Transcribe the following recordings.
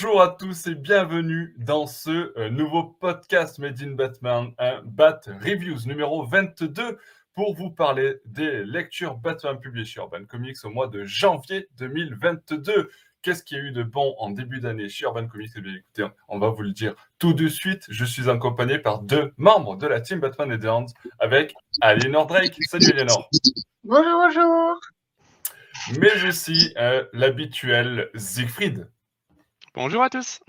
Bonjour à tous et bienvenue dans ce euh, nouveau podcast Made in Batman, un Bat Reviews numéro 22 pour vous parler des lectures Batman publiées chez Urban Comics au mois de janvier 2022. Qu'est-ce qu'il y a eu de bon en début d'année chez Urban Comics? Eh bien, écoutez, on va vous le dire tout de suite. Je suis accompagné par deux membres de la team Batman et Hands avec Aliénor Drake. Salut Aliénor. Bonjour, bonjour. Mais aussi euh, l'habituel Siegfried. Bonjour à tous.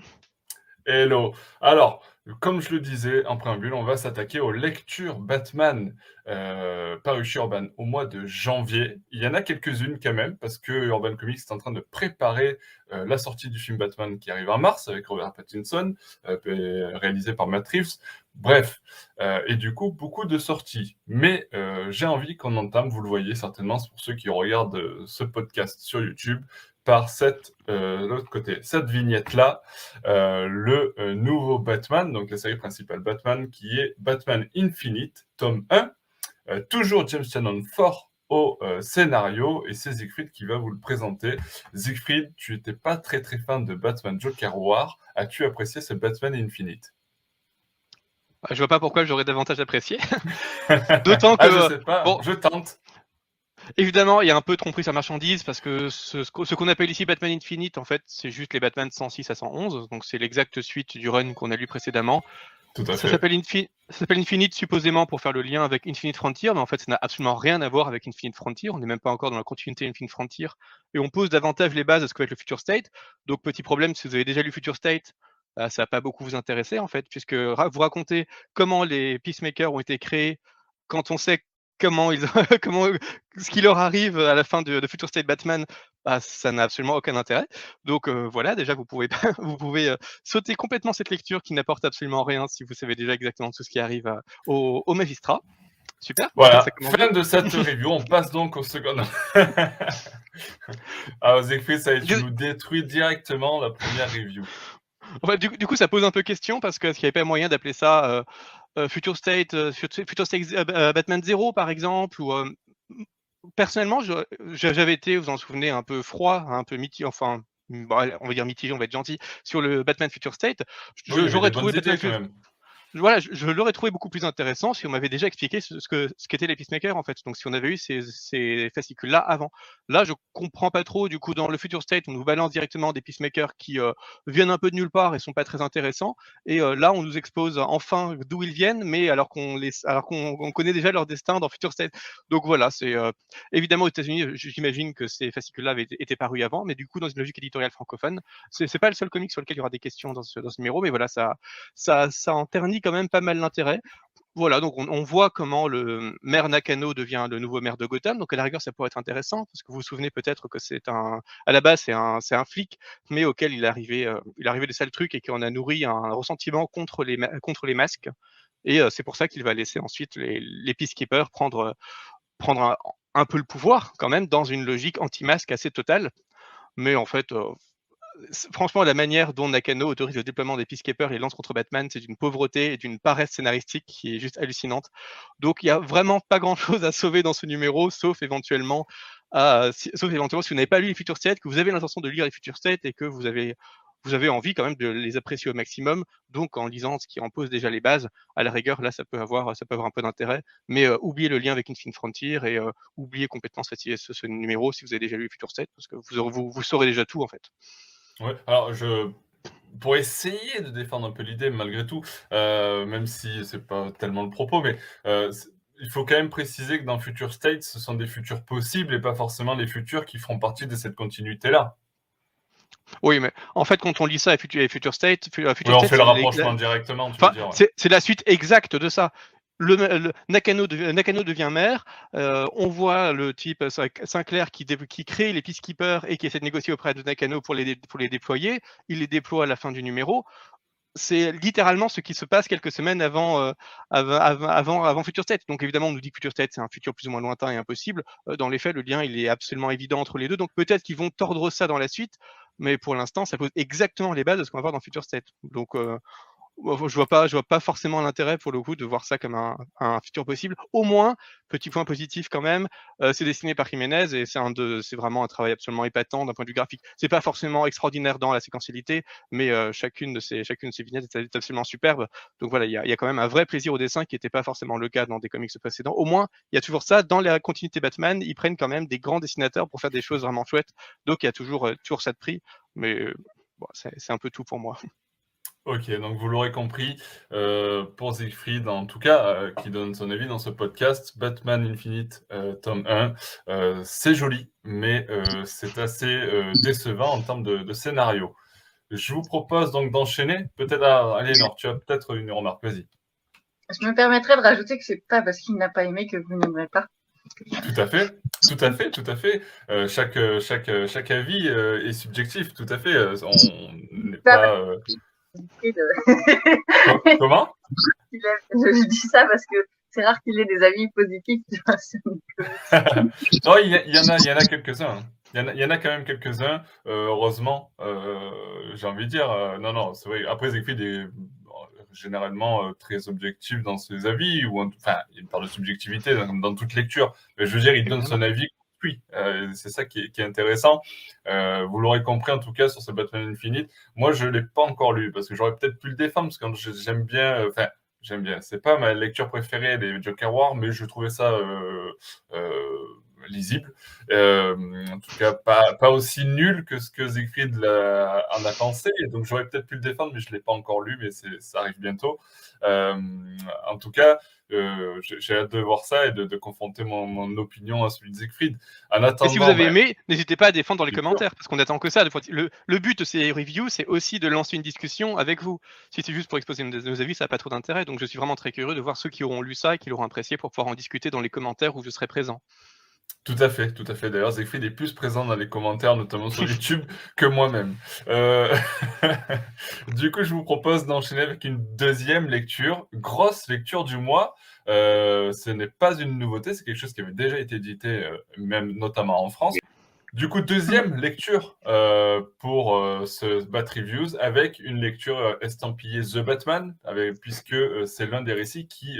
Hello. Alors, comme je le disais en préambule, on va s'attaquer aux lectures Batman euh, parues chez Urban au mois de janvier. Il y en a quelques-unes quand même, parce que Urban Comics est en train de préparer euh, la sortie du film Batman qui arrive en mars avec Robert Pattinson, euh, réalisé par Matt Reeves. Bref, euh, et du coup, beaucoup de sorties. Mais j'ai envie qu'on entame, vous le voyez certainement, pour ceux qui regardent ce podcast sur YouTube, par cette, euh, l'autre côté, cette vignette-là, euh, le euh, nouveau Batman, donc la série principale Batman, qui est Batman Infinite, tome 1. Euh, toujours James Shannon fort au scénario, et c'est Siegfried qui va vous le présenter. Siegfried, tu n'étais pas très très fan de Batman Joker War. As-tu apprécié ce Batman Infinite? Je vois pas pourquoi j'aurais davantage apprécié. D'autant que, Ah, je sais pas, bon. je tente. Évidemment, il y a un peu tromperie sur marchandise parce que ce, ce qu'o- ce qu'on appelle ici Batman Infinite, en fait, c'est juste les Batman 106 à 111. Donc, c'est l'exacte suite du run qu'on a lu précédemment. Tout à Ça s'appelle Infi- Infinite supposément pour faire le lien avec Infinite Frontier, mais en fait, ça n'a absolument rien à voir avec Infinite Frontier. On n'est même pas encore dans la continuité Infinite Frontier. Et on pose davantage les bases de ce que va être le Future State. Donc, petit problème, si vous avez déjà lu Future State, euh, ça va pas beaucoup vous intéresser, en fait, puisque vous racontez comment les Peacemakers ont été créés quand on sait comment ils comment ce qui leur arrive à la fin de, de Future State Batman, bah, ça n'a absolument aucun intérêt. Donc euh, voilà, déjà vous pouvez vous pouvez euh, sauter complètement cette lecture qui n'apporte absolument rien si vous savez déjà exactement tout ce qui arrive à- au, au magistrat. Super. Voilà, Ça fin de cette review. On passe donc au second. Alors, Siegfried, ça y est, tu Je- nous détruis directement la première review. Enfin, du, du coup, ça pose un peu question parce qu'il n'y avait pas moyen d'appeler ça euh, euh, Future State, euh, Future, State euh, euh, Batman 0 par exemple. Ou, euh, personnellement, j'avais été, vous en souvenez, un peu froid, un peu mitigé, enfin, allez, on va dire mitigé, on va être gentil, sur le Batman Future State. Oui, J'aurais trouvé Batman Future. Voilà, je, l'aurais trouvé beaucoup plus intéressant si on m'avait déjà expliqué ce, que ce qu'étaient les peacemakers en fait. Donc si on avait eu ces, ces fascicules-là avant. Là, je comprends pas trop. Du coup, dans le Future State, on nous balance directement des peacemakers qui euh, viennent un peu de nulle part et sont pas très intéressants. Et euh, là, on nous expose enfin d'où ils viennent, mais alors qu'on les, alors qu'on on connaît déjà leur destin dans Future State. Donc voilà, c'est euh, évidemment aux États-Unis. J'imagine que ces fascicules-là avaient été, parus avant, mais du coup, dans une logique éditoriale francophone, c'est pas le seul comic sur lequel il y aura des questions dans ce, dans ce numéro, mais voilà, ça, ça, ça en quand même pas mal l'intérêt. Voilà, donc on, voit comment le maire Nakano devient le nouveau maire de Gotham. Donc à la rigueur, ça pourrait être intéressant parce que vous vous souvenez peut-être que c'est un, à la base c'est un, c'est un flic, mais auquel il arrivait, euh, il arrivait des sales trucs et qu'on a nourri un ressentiment contre les, contre les masques. Et euh, c'est pour ça qu'il va laisser ensuite les, les peacekeepers prendre, prendre un, peu le pouvoir quand même dans une logique anti-masque assez totale. Mais en fait, euh, franchement, la manière dont Nakano autorise le déploiement des Peacekeepers et lance contre Batman, c'est d'une pauvreté et d'une paresse scénaristique qui est juste hallucinante. Donc, il n'y a vraiment pas grand-chose à sauver dans ce numéro, sauf éventuellement, si- sauf éventuellement vous n'avez pas lu les Future State, que vous avez l'intention de lire les Future State et que vous avez, vous avez envie quand même de les apprécier au maximum. Donc, en lisant ce qui en pose déjà les bases, à la rigueur, là, ça peut avoir, ça peut avoir un peu d'intérêt. Mais euh, oubliez le lien avec Infinite Frontier et euh, oubliez complètement ce, ce numéro si vous avez déjà lu les Future State, parce que vous, vous, vous saurez déjà tout en fait. Ouais, alors je pour essayer de défendre un peu l'idée malgré tout, euh, même si c'est pas tellement le propos, mais euh, il faut quand même préciser que dans Future State, ce sont des futurs possibles et pas forcément les futurs qui feront partie de cette continuité-là. Oui, mais en fait, quand on lit ça à Future, State, Oui, Future on State, fait le rapprochement directement, Enfin, ouais. c'est la suite exacte de ça. Nakano, dev- Nakano devient maire. euh, on voit le type Sin- Sinclair qui, qui crée les peacekeepers et qui essaie de négocier auprès de Nakano pour les, déployer. Il les déploie à la fin du numéro. C'est littéralement ce qui se passe quelques semaines avant, euh, Future State. Donc évidemment, on nous dit que Future State, c'est un futur plus ou moins lointain et impossible. Euh, dans les faits, le lien, il est absolument évident entre les deux. Donc peut-être qu'ils vont tordre ça dans la suite, mais pour l'instant, ça pose exactement les bases de ce qu'on va voir dans Future State. Donc je vois pas, je vois pas forcément l'intérêt pour le coup de voir ça comme un, futur possible. Au moins, petit point positif quand même, euh, c'est dessiné par Jiménez et c'est vraiment un travail absolument épatant d'un point de vue graphique. C'est pas forcément extraordinaire dans la séquentialité, mais euh, chacune de ces, vignettes est, absolument superbe. Donc voilà, il y a, quand même un vrai plaisir au dessin qui n'était pas forcément le cas dans des comics précédents. Au moins, il y a toujours ça. Dans la continuité Batman, ils prennent quand même des grands dessinateurs pour faire des choses vraiment chouettes. Donc il y a toujours, euh, ça de prix, mais c'est un peu tout pour moi. Ok, donc vous l'aurez compris, euh, pour Siegfried, en tout cas, euh, qui donne son avis dans ce podcast, Batman Infinite, euh, tome 1, euh, c'est joli, mais c'est assez décevant en termes de, de, scénario. Je vous propose donc d'enchaîner. Peut-être, à Aliénor, tu as peut-être une remarque, vas-y. Je me permettrais de rajouter que c'est pas parce qu'il n'a pas aimé que vous n'aimerez pas. Tout à fait, tout à fait, tout à fait. Euh, chaque, chaque, chaque avis euh, est subjectif, tout à fait. On n'est pas. Euh... De... Comment? Je dis ça parce que c'est rare qu'il ait des avis positifs. non, il y, il y, en a, il y en a quelques-uns. Il y, en a, il y en a quand même quelques-uns, euh, heureusement. Euh, J'ai envie de dire, euh, non, non, c'est vrai. Après, Zéphine est généralement euh, très objectif dans ses avis, ou enfin, il parle de subjectivité dans, dans, toute lecture. Mais je veux dire, il donne son avis construit. Euh, c'est ça qui est, intéressant. Euh, vous l'aurez compris en tout cas sur ce Batman Infinite. Moi, je l'ai pas encore lu parce que j'aurais peut-être pu le défendre parce que j'aime bien. Enfin, j'aime bien. C'est pas ma lecture préférée des Joker War, mais je trouvais ça euh, lisible. en tout cas, pas, pas aussi nul que ce que Siegfried en a pensé. Donc, j'aurais peut-être pu le défendre, mais je l'ai pas encore lu, mais ça arrive bientôt. en tout cas, euh, j'ai hâte de voir ça et de, de confronter mon, mon, opinion à celui de Siegfried. En attendant, et si vous avez bah, aimé, n'hésitez pas à défendre dans les commentaires, parce qu'on attend que ça. Le, le but de ces reviews, c'est aussi de lancer une discussion avec vous. Si c'est juste pour exposer nos avis, ça n'a pas trop d'intérêt. Donc je suis vraiment très curieux de voir ceux qui auront lu ça et qui l'auront apprécié pour pouvoir en discuter dans les commentaires où je serai présent. Tout à fait, tout à fait. D'ailleurs, Siegfried est plus présent dans les commentaires, notamment sur YouTube, que moi-même. Euh... du coup, je vous propose d'enchaîner avec une deuxième lecture, grosse lecture du mois. Euh, ce n'est pas une nouveauté, c'est quelque chose qui avait déjà été édité, euh, même notamment en France. Du coup, deuxième lecture euh, pour euh, ce Bat Reviews avec une lecture euh, estampillée The Batman, avec, puisque c'est l'un des récits qui,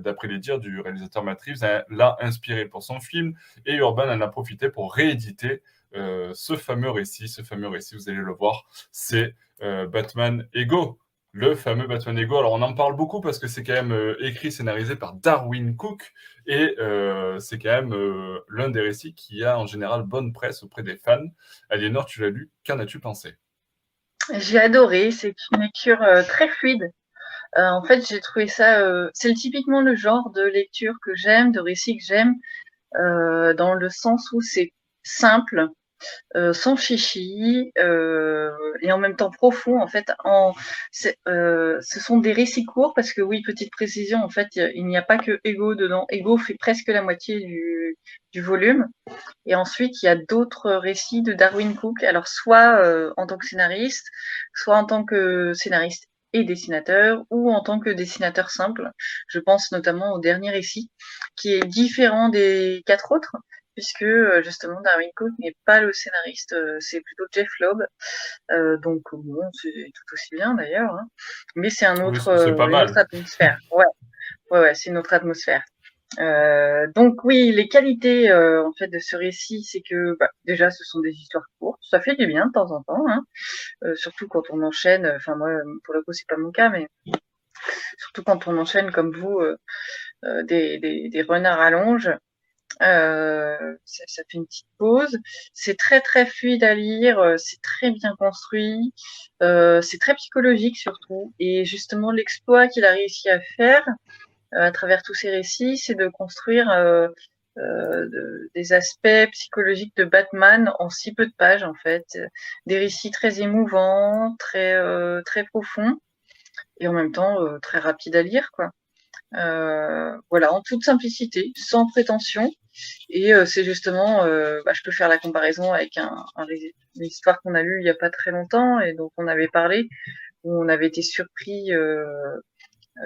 d'après les dires du réalisateur Matt Reeves, l'a inspiré pour son film et Urban en a profité pour rééditer ce fameux récit. Ce fameux récit, vous allez le voir, c'est Batman Ego, le fameux Batman Ego. Alors on en parle beaucoup parce que c'est quand même euh, écrit, scénarisé par Darwin Cook et euh, c'est quand même euh, l'un des récits qui a en général bonne presse auprès des fans. Aliénor, tu l'as lu, qu'en as-tu pensé? J'ai adoré, c'est une lecture très fluide. En fait, j'ai trouvé ça, c'est typiquement le genre de lecture que j'aime, de récit que j'aime, dans le sens où c'est simple, euh, sans chichi euh, et en même temps profond. En fait, euh, ce sont des récits courts parce que oui, petite précision, en fait, il n'y a pas que Ego dedans. Ego fait presque la moitié du, du volume. Et ensuite, il y a d'autres récits de Darwin Cook. Alors, soit en tant que scénariste, soit en tant que scénariste et dessinateur ou en tant que dessinateur simple. Je pense notamment au dernier récit qui est différent des quatre autres puisque euh, justement Darwin Cook n'est pas le scénariste, euh, c'est plutôt Jeff Loeb. Euh, donc bon, c'est tout aussi bien d'ailleurs, hein. mais c'est un autre, oui, pas une autre atmosphère. Ouais, ouais, ouais c'est une autre atmosphère. Euh, donc oui, les qualités euh, en fait de ce récit, c'est que bah, déjà ce sont des histoires courtes, ça fait du bien de temps en temps, hein. euh, surtout quand on enchaîne. Enfin moi, pour le coup, c'est pas mon cas, mais surtout quand on enchaîne comme vous des, des, des renards à longe. Euh, ça, ça, fait une petite pause. C'est très très fluide à lire, euh, c'est très bien construit, euh, c'est très psychologique surtout. Et justement, l'exploit qu'il a réussi à faire euh, à travers tous ces récits, c'est de construire euh, de, des aspects psychologiques de Batman en si peu de pages en fait, des récits très émouvants, très très profonds et en même temps très rapides à lire quoi. Euh, voilà, en toute simplicité, sans prétention. Et euh, c'est justement, euh, bah, je peux faire la comparaison avec un, un, une histoire qu'on a lue il n'y a pas très longtemps et dont on avait parlé, où on avait été surpris.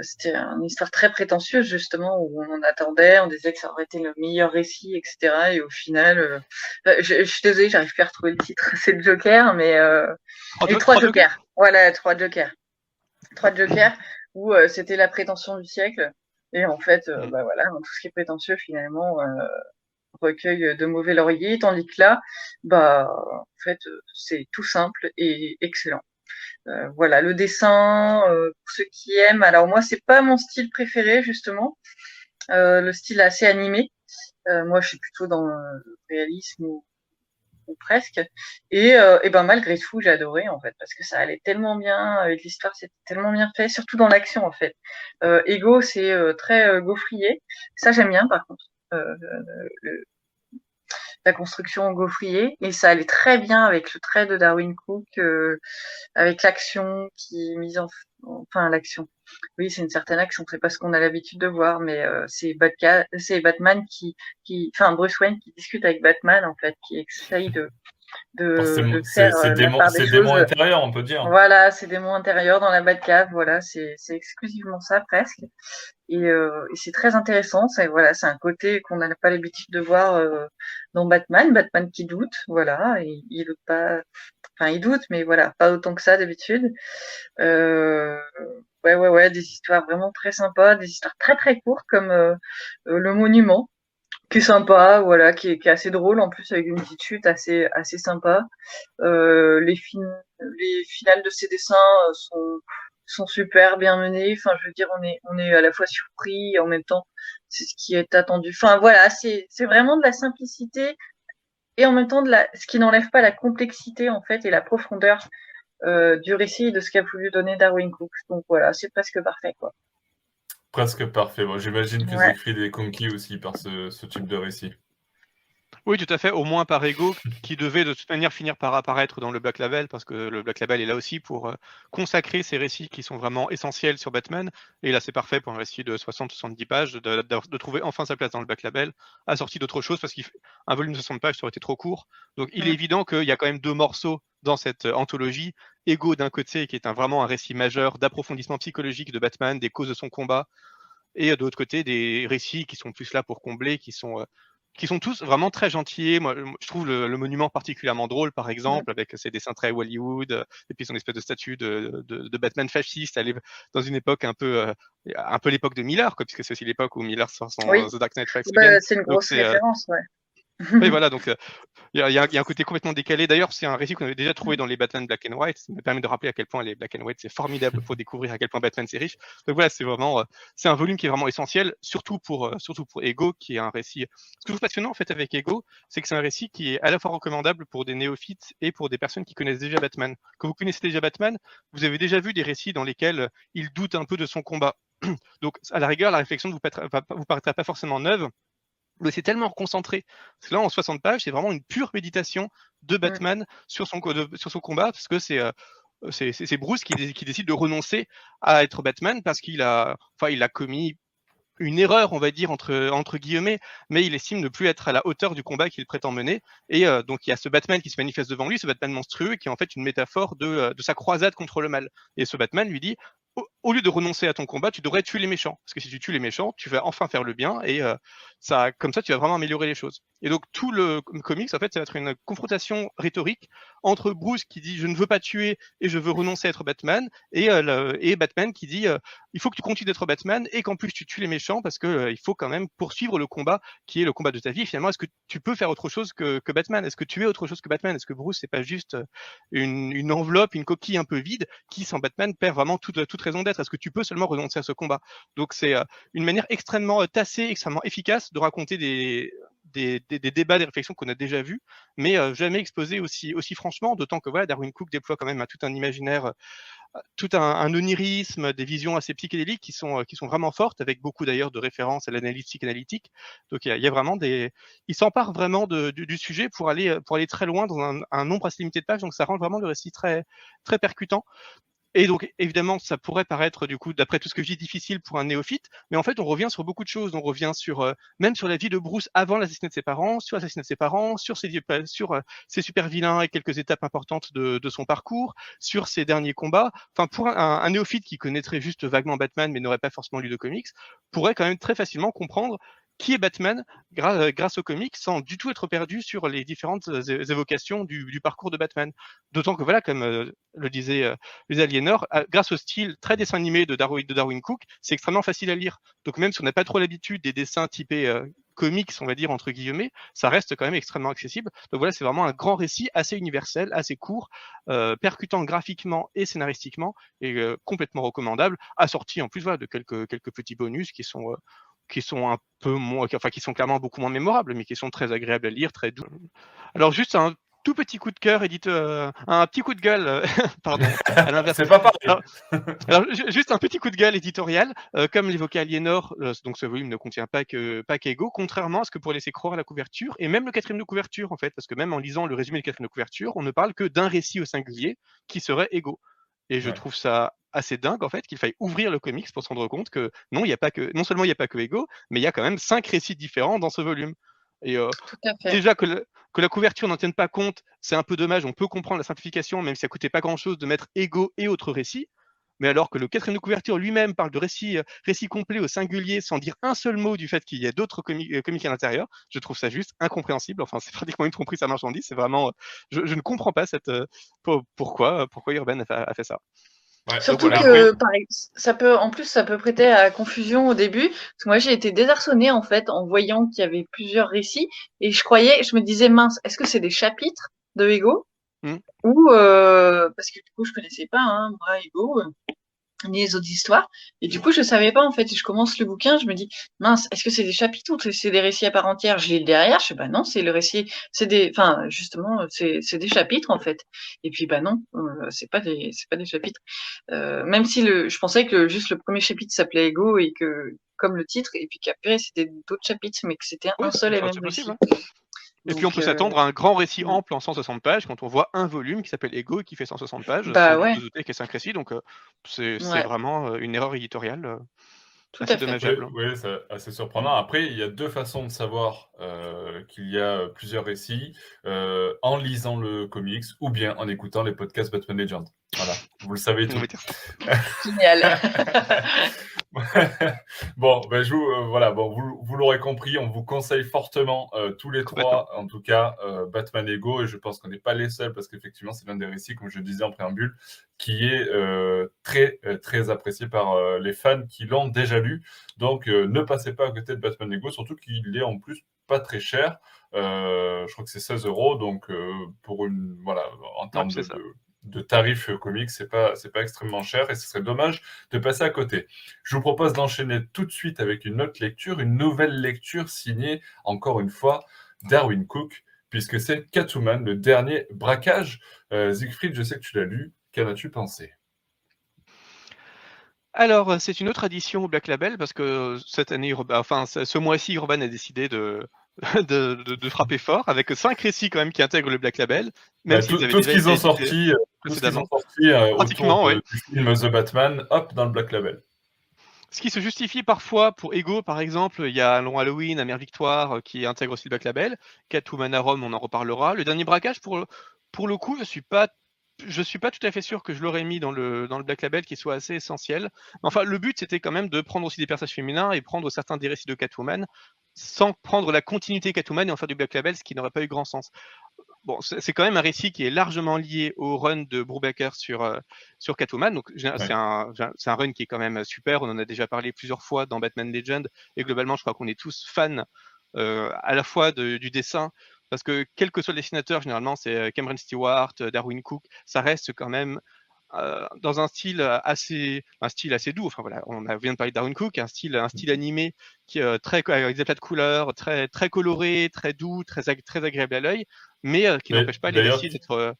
C'était une histoire très prétentieuse justement où on attendait, on disait que ça aurait été le meilleur récit, etc. Et au final, je, je, suis désolée, j'arrive plus à retrouver le titre. C'est le Joker, mais euh, trois, les trois, trois Jokers. Joker. Voilà, trois Jokers trois jokers où c'était la prétention du siècle. Et en fait, bah voilà, tout ce qui est prétentieux finalement recueille de mauvais lauriers, tandis que là, bah en fait, c'est tout simple et excellent. Euh, voilà, le dessin, euh, pour ceux qui aiment. Alors moi, c'est pas mon style préféré justement. Euh, le style assez animé. moi, je suis plutôt dans le réalisme ou, presque. Et, et, ben malgré tout, j'ai adoré en fait parce que ça allait tellement bien. L'histoire c'était tellement bien fait, surtout dans l'action en fait. Ego, c'est très gaufrier. Ça, j'aime bien par contre. La construction gaufrier. Et ça allait très bien avec le trait de Darwin Cook, euh, avec l'action qui mise en, enfin l'action. Oui, c'est une certaine action, c'est pas ce qu'on a l'habitude de voir, mais euh, c'est Batman qui, qui, enfin Bruce Wayne qui discute avec Batman en fait, qui essaye de de, faire c'est euh, démons, intérieurs, on peut dire. Voilà, c'est démons intérieurs dans la Batcave. Voilà, c'est exclusivement ça presque. Euh, et, c'est très intéressant. C'est voilà, c'est un côté qu'on n'a pas l'habitude de voir euh, dans Batman. Batman qui doute, voilà, et, il doute pas. Enfin, il doute, mais voilà, pas autant que ça d'habitude. ouais, ouais, ouais, des histoires vraiment très sympas, des histoires très très courtes comme le monument qui est sympa, voilà, qui est, qui est, assez drôle en plus avec une petite chute assez assez sympa. Euh, les, les finales de ses dessins euh, sont sont super bien menées. Enfin, je veux dire, on est on est à la fois surpris et en même temps c'est ce qui est attendu. Enfin voilà, c'est c'est vraiment de la simplicité et en même temps de la ce qui n'enlève pas la complexité en fait et la profondeur euh, du récit et de ce qu'a voulu donner Darwin Cook. Donc voilà, c'est presque parfait quoi. Presque parfait. J'imagine que ouais. écrit des conquis aussi par ce, type de récit. Oui, tout à fait, au moins par ego, qui devait de toute manière finir par apparaître dans le Black Label, parce que le Black Label est là aussi pour euh, consacrer ces récits qui sont vraiment essentiels sur Batman. Et là, c'est parfait pour un récit de 60-70 pages, de, trouver enfin sa place dans le Black Label, assorti d'autres choses, parce qu'un volume de 60 pages, ça aurait été trop court. Donc, il est évident qu'il y a quand même deux morceaux dans cette euh, anthologie. Ego d'un côté, qui est un, vraiment un récit majeur d'approfondissement psychologique de Batman, des causes de son combat, et euh, de l'autre côté, des récits qui sont plus là pour combler, qui sont qui sont tous vraiment très gentils. Moi, je trouve le, monument particulièrement drôle, par exemple, avec ses dessins très Hollywood, et puis son espèce de statue de, de, de Batman fasciste, dans une époque un peu, euh, un peu l'époque de Miller, quoi, puisque c'est aussi l'époque où Miller sort son The Dark Knight bah, C'est une grosse euh, référence, ouais oui, voilà, donc il y, a un côté complètement décalé. D'ailleurs, c'est un récit qu'on avait déjà trouvé dans les Batman Black and White. Ça me permet de rappeler à quel point les Black and White, c'est formidable pour découvrir à quel point Batman c'est riche. Donc voilà, c'est vraiment, c'est un volume qui est vraiment essentiel, surtout pour, surtout pour Ego, qui est un récit. Ce que je trouve passionnant en fait avec Ego, c'est que c'est un récit qui est à la fois recommandable pour des néophytes et pour des personnes qui connaissent déjà Batman. Quand vous connaissez déjà Batman, vous avez déjà vu des récits dans lesquels il doute un peu de son combat. Donc, à la rigueur, la réflexion ne vous, vous paraîtra pas forcément neuve, c'est tellement concentré. Parce que là, en 60 pages, c'est vraiment une pure méditation de Batman sur, son, sur son combat, parce que c'est. Euh, c'est Bruce qui, qui, décide de renoncer à être Batman parce qu'il a, enfin, il a commis une erreur, on va dire, entre, entre guillemets, mais il estime ne plus être à la hauteur du combat qu'il prétend mener. Et euh, donc, il y a ce Batman qui se manifeste devant lui, ce Batman monstrueux, qui est en fait une métaphore de, euh, de sa croisade contre le mal. Et ce Batman lui dit au lieu de renoncer à ton combat, tu devrais tuer les méchants. Parce que si tu tues les méchants, tu vas enfin faire le bien et euh, ça, comme ça, tu vas vraiment améliorer les choses. Et donc tout le comics, en fait, ça va être une confrontation rhétorique entre Bruce qui dit je ne veux pas tuer et je veux renoncer à être Batman, et, euh, et Batman qui dit euh, il faut que tu continues d'être Batman et qu'en plus tu tues les méchants parce que il faut quand même poursuivre le combat qui est le combat de ta vie. finalement, est-ce que tu peux faire autre chose que, que Batman? Est-ce que tu es autre chose que Batman? Est-ce que Bruce c'est pas juste une, une, enveloppe, une coquille un peu vide qui sans Batman perd vraiment toute, toute raison d'être? Est-ce que tu peux seulement renoncer à ce combat? Donc c'est une manière extrêmement tassée, extrêmement efficace de raconter des, des, débats, des réflexions qu'on a déjà vus, mais jamais exposés aussi, aussi franchement, d'autant que voilà, Darwin Cook déploie quand même tout un imaginaire, tout un, onirisme, des visions assez psychédéliques qui sont, qui sont vraiment fortes, avec beaucoup d'ailleurs de références à l'analyse psychanalytique. Donc il y, a, vraiment des... Il s'empare vraiment du, sujet pour aller, très loin dans un, nombre assez limité de pages, donc ça rend vraiment le récit très percutant. Et donc, évidemment, ça pourrait paraître, du coup, d'après tout ce que je dis, difficile pour un néophyte, mais en fait, on revient sur beaucoup de choses. On revient sur, euh, même sur la vie de Bruce avant l'assassinat de ses parents, sur l'assassinat de ses parents, sur ses, euh, ses super vilains et quelques étapes importantes de, son parcours, sur ses derniers combats. Enfin, pour un, néophyte qui connaîtrait juste vaguement Batman, mais n'aurait pas forcément lu de comics, pourrait quand même très facilement comprendre qui est Batman grâce au comic sans du tout être perdu sur les différentes évocations du, parcours de Batman. D'autant que voilà, comme le disait les Aliénor, grâce au style très dessin animé de Darwin, de Darwin Cook, c'est extrêmement facile à lire. Donc même si on n'a pas trop l'habitude des dessins typés comics, on va dire entre guillemets, ça reste quand même extrêmement accessible. Donc voilà, c'est vraiment un grand récit assez universel, assez court, euh, percutant graphiquement et scénaristiquement, et euh, complètement recommandable, assorti en plus voilà, de quelques, quelques petits bonus qui sont euh, qui sont un peu moins, enfin qui sont clairement beaucoup moins mémorables, mais qui sont très agréables à lire, très doux. Alors juste un tout petit coup de cœur, éditeur, un petit coup de gueule, euh, pardon, à l'inverse. C'est pas pareil. Alors, juste un petit coup de gueule éditorial, euh, comme l'évoquait Aliénor, euh, donc ce volume ne contient pas que pas qu'Ego, contrairement à ce que pour laisser croire à la couverture, et même le quatrième de couverture en fait, parce que même en lisant le résumé du quatrième de couverture, on ne parle que d'un récit au singulier qui serait Ego. Et je trouve ça assez dingue en fait qu'il faille ouvrir le comics pour se rendre compte que non, il y a pas que non seulement il n'y a pas que Ego, mais il y a quand même cinq récits différents dans ce volume. Et déjà que, que, la couverture n'en tienne pas compte, c'est un peu dommage. On peut comprendre la simplification, même si ça coûtait pas grand-chose de mettre ego et autres récits. Mais alors que le quatrième de couverture lui-même parle de récits récit complet au singulier sans dire un seul mot du fait qu'il y a d'autres comics à l'intérieur, je trouve ça juste incompréhensible. Enfin, c'est pratiquement une tromperie sa marchandise. C'est vraiment, je, ne comprends pas cette, pourquoi, pourquoi Urban a fait ça. Surtout que, ça peut, en plus, ça peut prêter à confusion au début. Parce que moi, j'ai été désarçonnée, en fait, en voyant qu'il y avait plusieurs récits. Et je croyais, je me disais, mince, est-ce que c'est des chapitres de Ego? Hmm. Ou, euh, parce que du coup, je connaissais pas, hein, moi, Ego. Euh, ni les autres histoires. Et du coup, je savais pas, en fait. je commence le bouquin, je me dis, mince, est-ce que c'est des chapitres ou c'est des récits à part entière? Je lis derrière, je sais, bah non, c'est le récit, c'est des, enfin, justement, c'est, des chapitres, en fait. Et puis, bah non, euh, c'est pas des, c'est pas des chapitres. Euh, même si le, je pensais que juste le premier chapitre s'appelait Ego et que, comme le titre, et puis qu'après, c'était d'autres chapitres, mais que c'était un seul et même récit. Hein. Et puis on peut s'attendre à un grand récit mm. ample en 160 pages quand on voit un volume qui s'appelle Ego et qui fait 160 pages. Bah ouais. Qui est 5 récits, donc euh, c'est vraiment euh, une erreur éditoriale. Euh, tout assez dommageable. Oui, c'est assez surprenant. Après, il y a deux façons de savoir qu'il y a plusieurs récits en lisant le comics ou bien en écoutant les podcasts Batman Legend. Voilà, vous le savez tout. Génial. bon, ben je vous, euh, voilà, bon, vous, vous l'aurez compris, on vous conseille fortement euh, tous les trois, en tout cas, euh, Batman Ego, et je pense qu'on n'est pas les seuls parce qu'effectivement, c'est l'un des récits, comme je disais en préambule, qui est très, très apprécié par les fans qui l'ont déjà lu. Donc, ne passez pas à côté de Batman Ego, surtout qu'il est en plus pas très cher. je crois que c'est 16 euros, donc pour une, voilà, en termes de de tarifs comics, c'est pas pas extrêmement cher et ce serait dommage de passer à côté. Je vous propose d'enchaîner tout de suite avec une autre lecture, une nouvelle lecture signée encore une fois Darwin Cook, puisque c'est Catwoman, le dernier braquage. Euh, Siegfried, je sais que tu l'as lu. Qu'en as-tu pensé? Alors, c'est une autre addition au Black Label parce que cette année, enfin, ce mois-ci, Urban a décidé de, de, frapper fort, avec cinq récits quand même qui intègrent le Black Label. Même bah, tout, ce qu'ils ont sorti, euh, Pratiquement, du film The Batman, hop, dans le Black Label. Ce qui se justifie parfois pour Ego, par exemple, il y a Long Halloween, Amère Victoire, euh, qui intègre aussi le Black Label. Catwoman à Rome, on en reparlera. Le dernier braquage, pour, pour le coup, je suis pas je suis pas tout à fait sûr que je l'aurais mis dans le, dans le Black Label qui soit assez essentiel. Enfin, le but, c'était quand même de prendre aussi des personnages féminins et prendre certains des récits de Catwoman sans prendre la continuité Catwoman et en faire du Black Label, ce qui n'aurait pas eu grand sens. Bon, c'est quand même un récit qui est largement lié au run de Brubaker sur, euh, sur Catwoman. Donc, c'est un, un, run qui est quand même super. On en a déjà parlé plusieurs fois dans Batman Legend. Et globalement, je crois qu'on est tous fans euh, à la fois du dessin, parce que quel que soit le dessinateur, généralement, c'est euh, Cameron Stewart, Darwin Cook, ça reste quand même euh, dans un style assez, un style assez doux. Enfin voilà, on vient de parler de Darwin Cook, un style, un style animé qui est euh, très avec des plats de couleurs, très, très coloré, très doux, très, très agréable à l'œil, mais euh, qui n'empêche pas les récits d'être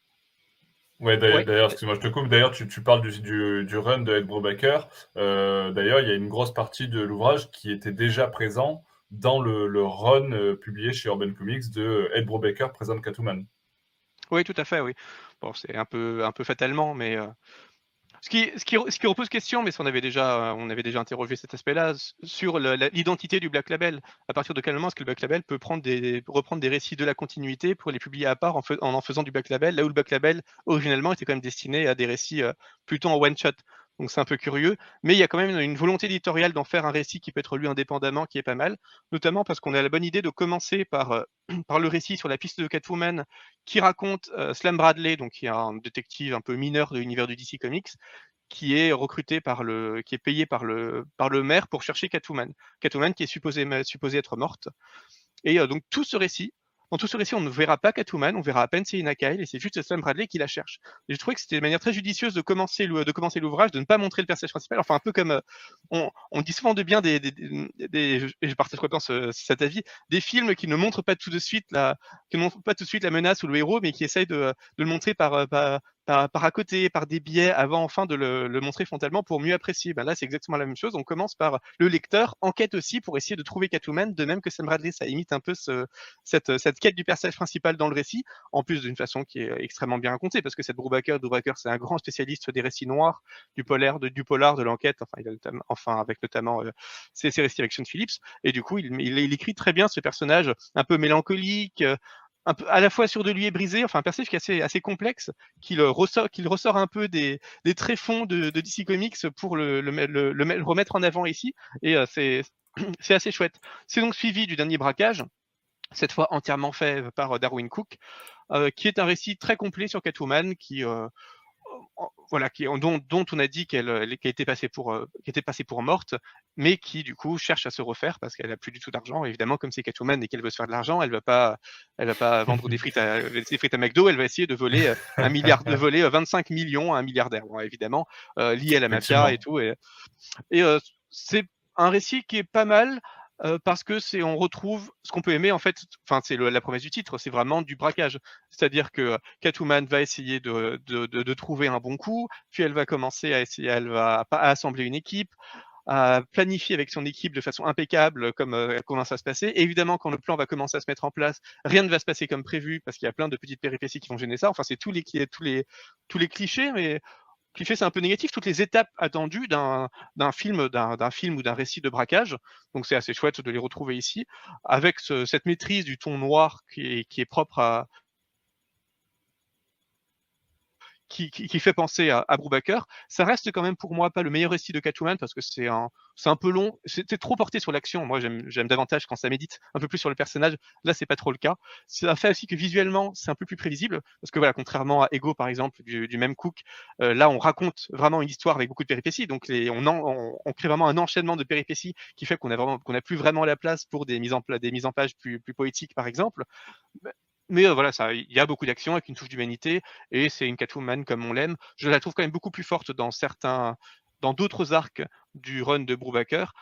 Ouais, d'ailleurs, excuse-moi, je te coupe. D'ailleurs, tu, tu, parles du, du, du, run de Ed Brubaker. d'ailleurs, il y a une grosse partie de l'ouvrage qui était déjà présent dans le, le run publié chez Urban Comics de Ed Brubaker présente Catwoman. Oui, tout à fait, oui. C'est un peu, fatalement, mais euh, ce, qui, repose question, mais on avait déjà, on avait déjà interrogé cet aspect-là, sur l'identité du Black Label. À partir de quel moment est-ce que le Black Label peut reprendre des récits de la continuité pour les publier à part en, en, faisant du Black Label, là où le Black Label, originellement, était quand même destiné à des récits euh, plutôt en one-shot donc c'est un peu curieux, mais il y a quand même une volonté éditoriale d'en faire un récit qui peut être lu indépendamment, qui est pas mal, notamment parce qu'on a la bonne idée de commencer par, euh, le récit sur la piste de Catwoman qui raconte euh, Slam Bradley, donc qui est un détective un peu mineur de l'univers du DC Comics, qui est recruté par le, qui est payé par le, par le maire pour chercher Catwoman. Catwoman qui est supposée, supposée être morte. Et euh, donc tout ce récit dans tout ce récit, on ne verra pas Catwoman, on verra à peine Selina Kyle, et c'est juste Sam Bradley qui la cherche. Et je trouvais que c'était une manière très judicieuse de commencer l'ouvrage, de ne pas montrer le personnage principal. Enfin, un peu comme euh, on, on, dit souvent de bien des, et je partage complètement ce, cet avis, des films qui ne montrent pas tout de suite la, qui ne montrent pas tout de suite la menace ou le héros, mais qui essayent de, de le montrer par, euh, par, par, à côté, par des biais, avant enfin de le, le montrer frontalement pour mieux apprécier. Ben là, c'est exactement la même chose. On commence par le lecteur enquête aussi pour essayer de trouver Catwoman, de même que Sam Bradley. Ça imite un peu ce, cette, cette quête du personnage principal dans le récit, en plus d'une façon qui est extrêmement bien racontée, parce que cette Brubaker, Brubaker, c'est un grand spécialiste des récits noirs, du polaire, de, du polar, de l'enquête, enfin, enfin, avec notamment euh, ses, ses, récits avec Sean Phillips. Et du coup, il, il, il, écrit très bien ce personnage un peu mélancolique, euh, un peu, à la fois sur de lui est brisé, enfin un personnage qui est assez, assez complexe, qu'il ressort, qu'il ressort un peu des, des tréfonds de, de DC Comics pour le, le, le, le, remettre en avant ici, et euh, c'est, c'est assez chouette. C'est donc suivi du dernier braquage, cette fois entièrement fait par euh, Darwin Cook, euh, qui est un récit très complet sur Catwoman, qui euh, voilà, qui, dont, dont, on a dit qu'elle qu était passée pour, euh, était passée pour morte, mais qui du coup cherche à se refaire parce qu'elle a plus du tout d'argent. Évidemment, comme c'est Catwoman et qu'elle veut se faire de l'argent, elle va pas, elle va pas vendre des frites à, des frites à McDo, elle va essayer de voler euh, un milliard, de voler 25 euh, millions à un milliardaire. Bon, évidemment, euh, lié à la mafia et tout. Et, et euh, c'est un récit qui est pas mal. Euh, parce que c'est on retrouve ce qu'on peut aimer en fait. Enfin, c'est la promesse du titre, c'est vraiment du braquage. C'est-à-dire que Catwoman va essayer de, de, de, de, trouver un bon coup, puis elle va commencer à essayer, elle va à assembler une équipe à planifier avec son équipe de façon impeccable comme euh, comment ça se passer. Et évidemment, quand le plan va commencer à se mettre en place, rien ne va se passer comme prévu parce qu'il y a plein de petites péripéties qui vont gêner ça. Enfin, c'est tous les tous les tous les clichés, mais cliché, c'est un peu négatif, toutes les étapes attendues d'un film, d'un film ou d'un récit de braquage. Donc c'est assez chouette de les retrouver ici, avec ce, cette maîtrise du ton noir qui qui est propre à, qui, fait penser à, Brubaker. Ça reste quand même pour moi pas le meilleur récit de Catwoman parce que c'est un, un peu long. C'était trop porté sur l'action. Moi, j'aime davantage quand ça médite un peu plus sur le personnage. Là, c'est pas trop le cas. Ça fait aussi que visuellement, c'est un peu plus prévisible parce que voilà, contrairement à Ego par exemple du, même Cook, euh, là, on raconte vraiment une histoire avec beaucoup de péripéties. Donc, on, crée vraiment un enchaînement de péripéties qui fait qu'on a vraiment qu'on a plus vraiment la place pour des mises en des mises en page plus, plus poétiques par exemple mais euh, voilà, il y a beaucoup d'action avec une touche d'humanité et c'est une Catwoman comme on l'aime. Je la trouve quand même beaucoup plus forte dans certains, dans d'autres arcs du run de Brubaker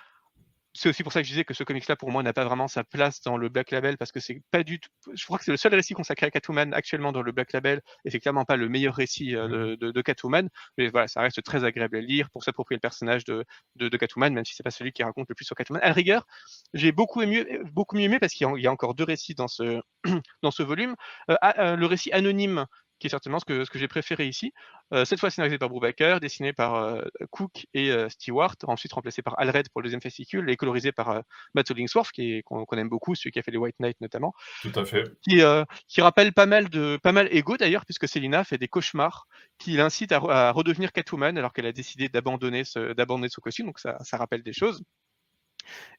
c'est aussi pour ça que je disais que ce comics-là, pour moi, n'a pas vraiment sa place dans le Black Label parce que c'est pas du tout. Je crois que c'est le seul récit consacré à Catwoman actuellement dans le Black Label et c'est clairement pas le meilleur récit euh, de, de, de, Catwoman. Mais voilà, ça reste très agréable à lire pour s'approprier le personnage de, de, de Catwoman, même si c'est pas celui qui raconte le plus sur Catwoman. À rigueur, j'ai beaucoup aimé, beaucoup mieux aimé parce qu'il y, a encore deux récits dans ce, dans ce volume. Euh, euh, le récit anonyme qui est certainement ce que, ce que j'ai préféré ici. Euh, cette fois scénarisé par Brubaker, dessiné par euh, Cook et euh, Stewart, ensuite remplacé par Alred pour le deuxième fascicule et colorisé par Matt Hollingsworth, qu'on qu aime beaucoup, celui qui a fait les White Knight notamment. Tout à fait. Qui, qui rappelle pas mal de pas mal Ego d'ailleurs, puisque Selina fait des cauchemars qui l'incitent à, à, redevenir Catwoman alors qu'elle a décidé d'abandonner ce, d'abandonner ce costume, donc ça, ça rappelle des choses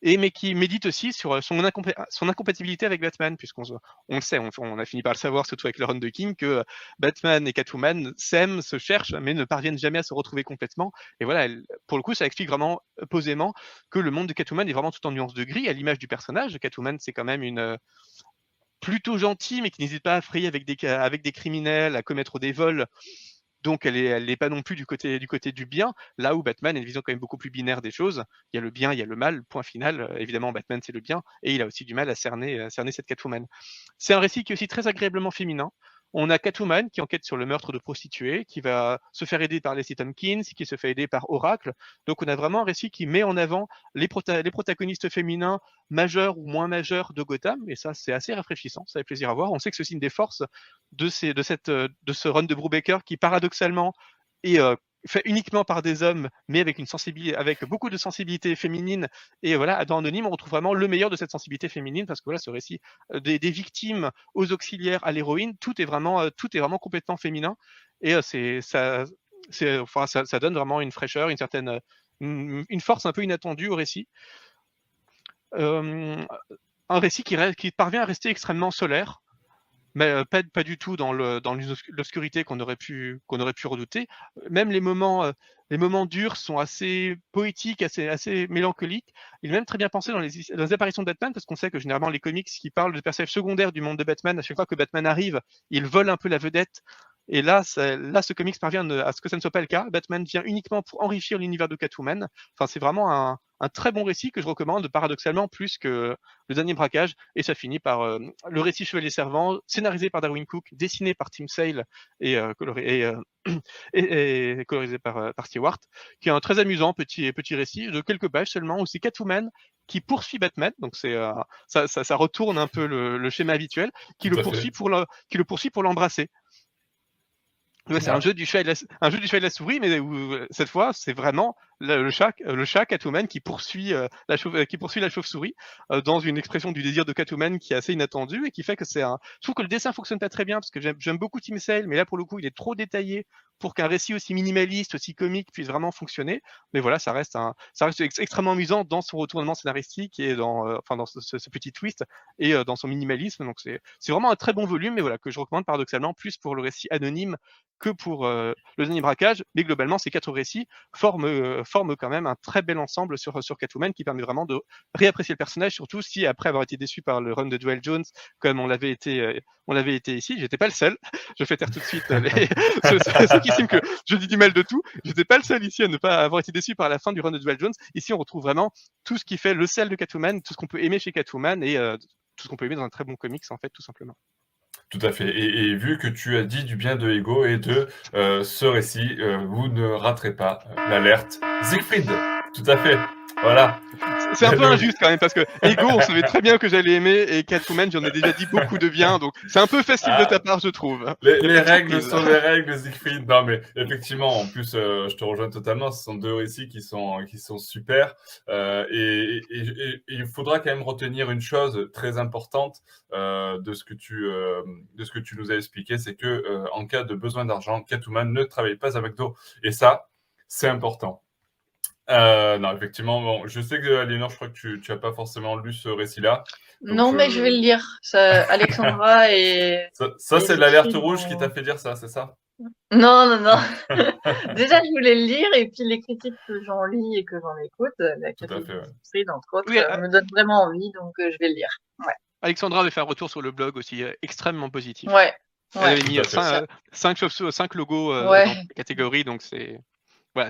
et mais qui médite aussi sur euh, son, incompa son incompatibilité avec Batman, puisqu'on on le sait, on, a fini par le savoir, surtout avec le run de King, que Batman et Catwoman s'aiment, se cherchent, mais ne parviennent jamais à se retrouver complètement. Et voilà, pour le coup, ça explique vraiment euh, posément que le monde de Catwoman est vraiment tout en nuances de gris, à l'image du personnage. Catwoman, c'est quand même une euh, plutôt gentille, mais qui n'hésite pas à frayer avec des criminels, à commettre des vols donc elle n'est elle est pas non plus du côté, du côté du bien, là où Batman a une vision quand même beaucoup plus binaire des choses. Il y a le bien, il y a le mal, point final. Euh, évidemment, Batman c'est le bien, et il a aussi du mal à cerner, à cerner cette Catwoman. C'est un récit qui est aussi très agréablement féminin. On a Catwoman qui enquête sur le meurtre de prostituées, qui va se faire aider par Leslie Tompkins, qui se fait aider par Oracle. Donc on a vraiment un récit qui met en avant les, prota les protagonistes féminins majeurs ou moins majeurs de Gotham, et ça c'est assez rafraîchissant, ça fait plaisir à voir. On sait que c'est une des forces de ce run de Brubaker qui paradoxalement est euh, fait uniquement par des hommes, mais avec une sensibilité, avec beaucoup de sensibilité féminine. Et voilà, dans Anonyme, on retrouve vraiment le meilleur de cette sensibilité féminine, parce que voilà, ce récit euh, des, victimes aux auxiliaires à l'héroïne, tout est vraiment, euh, tout est vraiment complètement féminin. Et euh, c'est ça, ça, ça, donne vraiment une fraîcheur, une certaine, une, force un peu inattendue au récit. un récit qui, qui parvient à rester extrêmement solaire, mais euh, pas, pas, du tout dans l'obscurité qu'on aurait pu qu'on aurait pu redouter. Même les moments euh, les moments durs sont assez poétiques, assez assez mélancoliques. Il est même très bien pensé dans les, dans les apparitions de Batman parce qu'on sait que généralement les comics qui parlent de personnages secondaires du monde de Batman, à chaque fois que Batman arrive, il vole un peu la vedette et là, là, ce comics parvient à ce que ça ne soit pas le cas. Batman vient uniquement pour enrichir l'univers de Catwoman. Enfin, c'est vraiment un, un, très bon récit que je recommande paradoxalement plus que le dernier braquage. Et ça finit par euh, le récit Chevalier Servant, scénarisé par Darwin Cook, dessiné par Tim Sale et, euh, coloré, et, euh, et, et, colorisé par, par Stewart, qui est un très amusant petit, petit récit de quelques pages seulement où c'est Catwoman qui poursuit Batman, donc c'est ça, ça, ça, retourne un peu le, le schéma habituel, qui le, poursuit pour le, qui le poursuit pour l'embrasser c'est un jeu du chat et la, un jeu du chat et la souris, mais où, cette fois, c'est vraiment le, chat, le chat Catwoman qui poursuit euh, la chauve, qui poursuit la chauve-souris euh, dans une expression du désir de Catwoman qui est assez inattendue et qui fait que c'est un. Je trouve que le dessin fonctionne pas très bien parce que j'aime beaucoup Tim Sale, mais là pour le coup, il est trop détaillé pour qu'un récit aussi minimaliste, aussi comique puisse vraiment fonctionner. Mais voilà, ça reste un, ça reste extrêmement amusant dans son retournement scénaristique et dans, euh, enfin dans ce, ce, petit twist et dans son minimalisme. Donc c'est, c'est vraiment un très bon volume, mais voilà que je recommande paradoxalement plus pour le récit anonyme que pour le dernier braquage. Mais globalement, ces quatre récits forment forme quand même un très bel ensemble sur, sur Catwoman qui permet vraiment de réapprécier le personnage, surtout si après avoir été déçu par le run de Duel Jones, comme on l'avait été, euh, on l'avait été ici, j'étais pas le seul. Je fais taire tout de suite les... ceux, qui estiment que je dis du mal de tout. J'étais pas le seul ici à ne pas avoir été déçu par la fin du run de Duel Jones. Ici, on retrouve vraiment tout ce qui fait le sel de Catwoman, tout ce qu'on peut aimer chez Catwoman et euh, tout ce qu'on peut aimer dans un très bon comics en fait, tout simplement. Tout à fait. Et, vu que tu as dit du bien de Ego et de euh, ce récit, euh, vous ne raterez pas l'alerte Siegfried. Tout à fait. Voilà. C'est un peu injuste quand même parce que Ego, on savait très bien que j'allais aimer et Catwoman, j'en ai déjà dit beaucoup de bien, donc c'est un peu facile de ta part, je trouve. Les, règles sont les règles, Siegfried. Non, mais effectivement, en plus, euh, je te rejoins totalement. Ce sont deux récits qui sont qui sont super euh, et, et, et, il faudra quand même retenir une chose très importante euh, de ce que tu de ce que tu nous as expliqué, c'est que en cas de besoin d'argent, Catwoman ne travaille pas avec Do et ça, c'est important. Euh, non, effectivement, bon, je sais que Aliénor, je crois que tu n'as pas forcément lu ce récit-là. Non, mais je vais le lire. Ça, Alexandra et. Ça, ça c'est l'alerte rouge qui t'a fait dire ça, c'est ça? Non, non, non. Déjà, je voulais le lire et puis les critiques que j'en lis et que j'en écoute, la critique ouais. entre autres, oui, euh... me donne vraiment envie, donc euh, je vais le lire. Ouais. Alexandra avait fait un retour sur le blog aussi euh, extrêmement positif. Ouais. Elle avait mis 5 logos dans la catégorie, donc c'est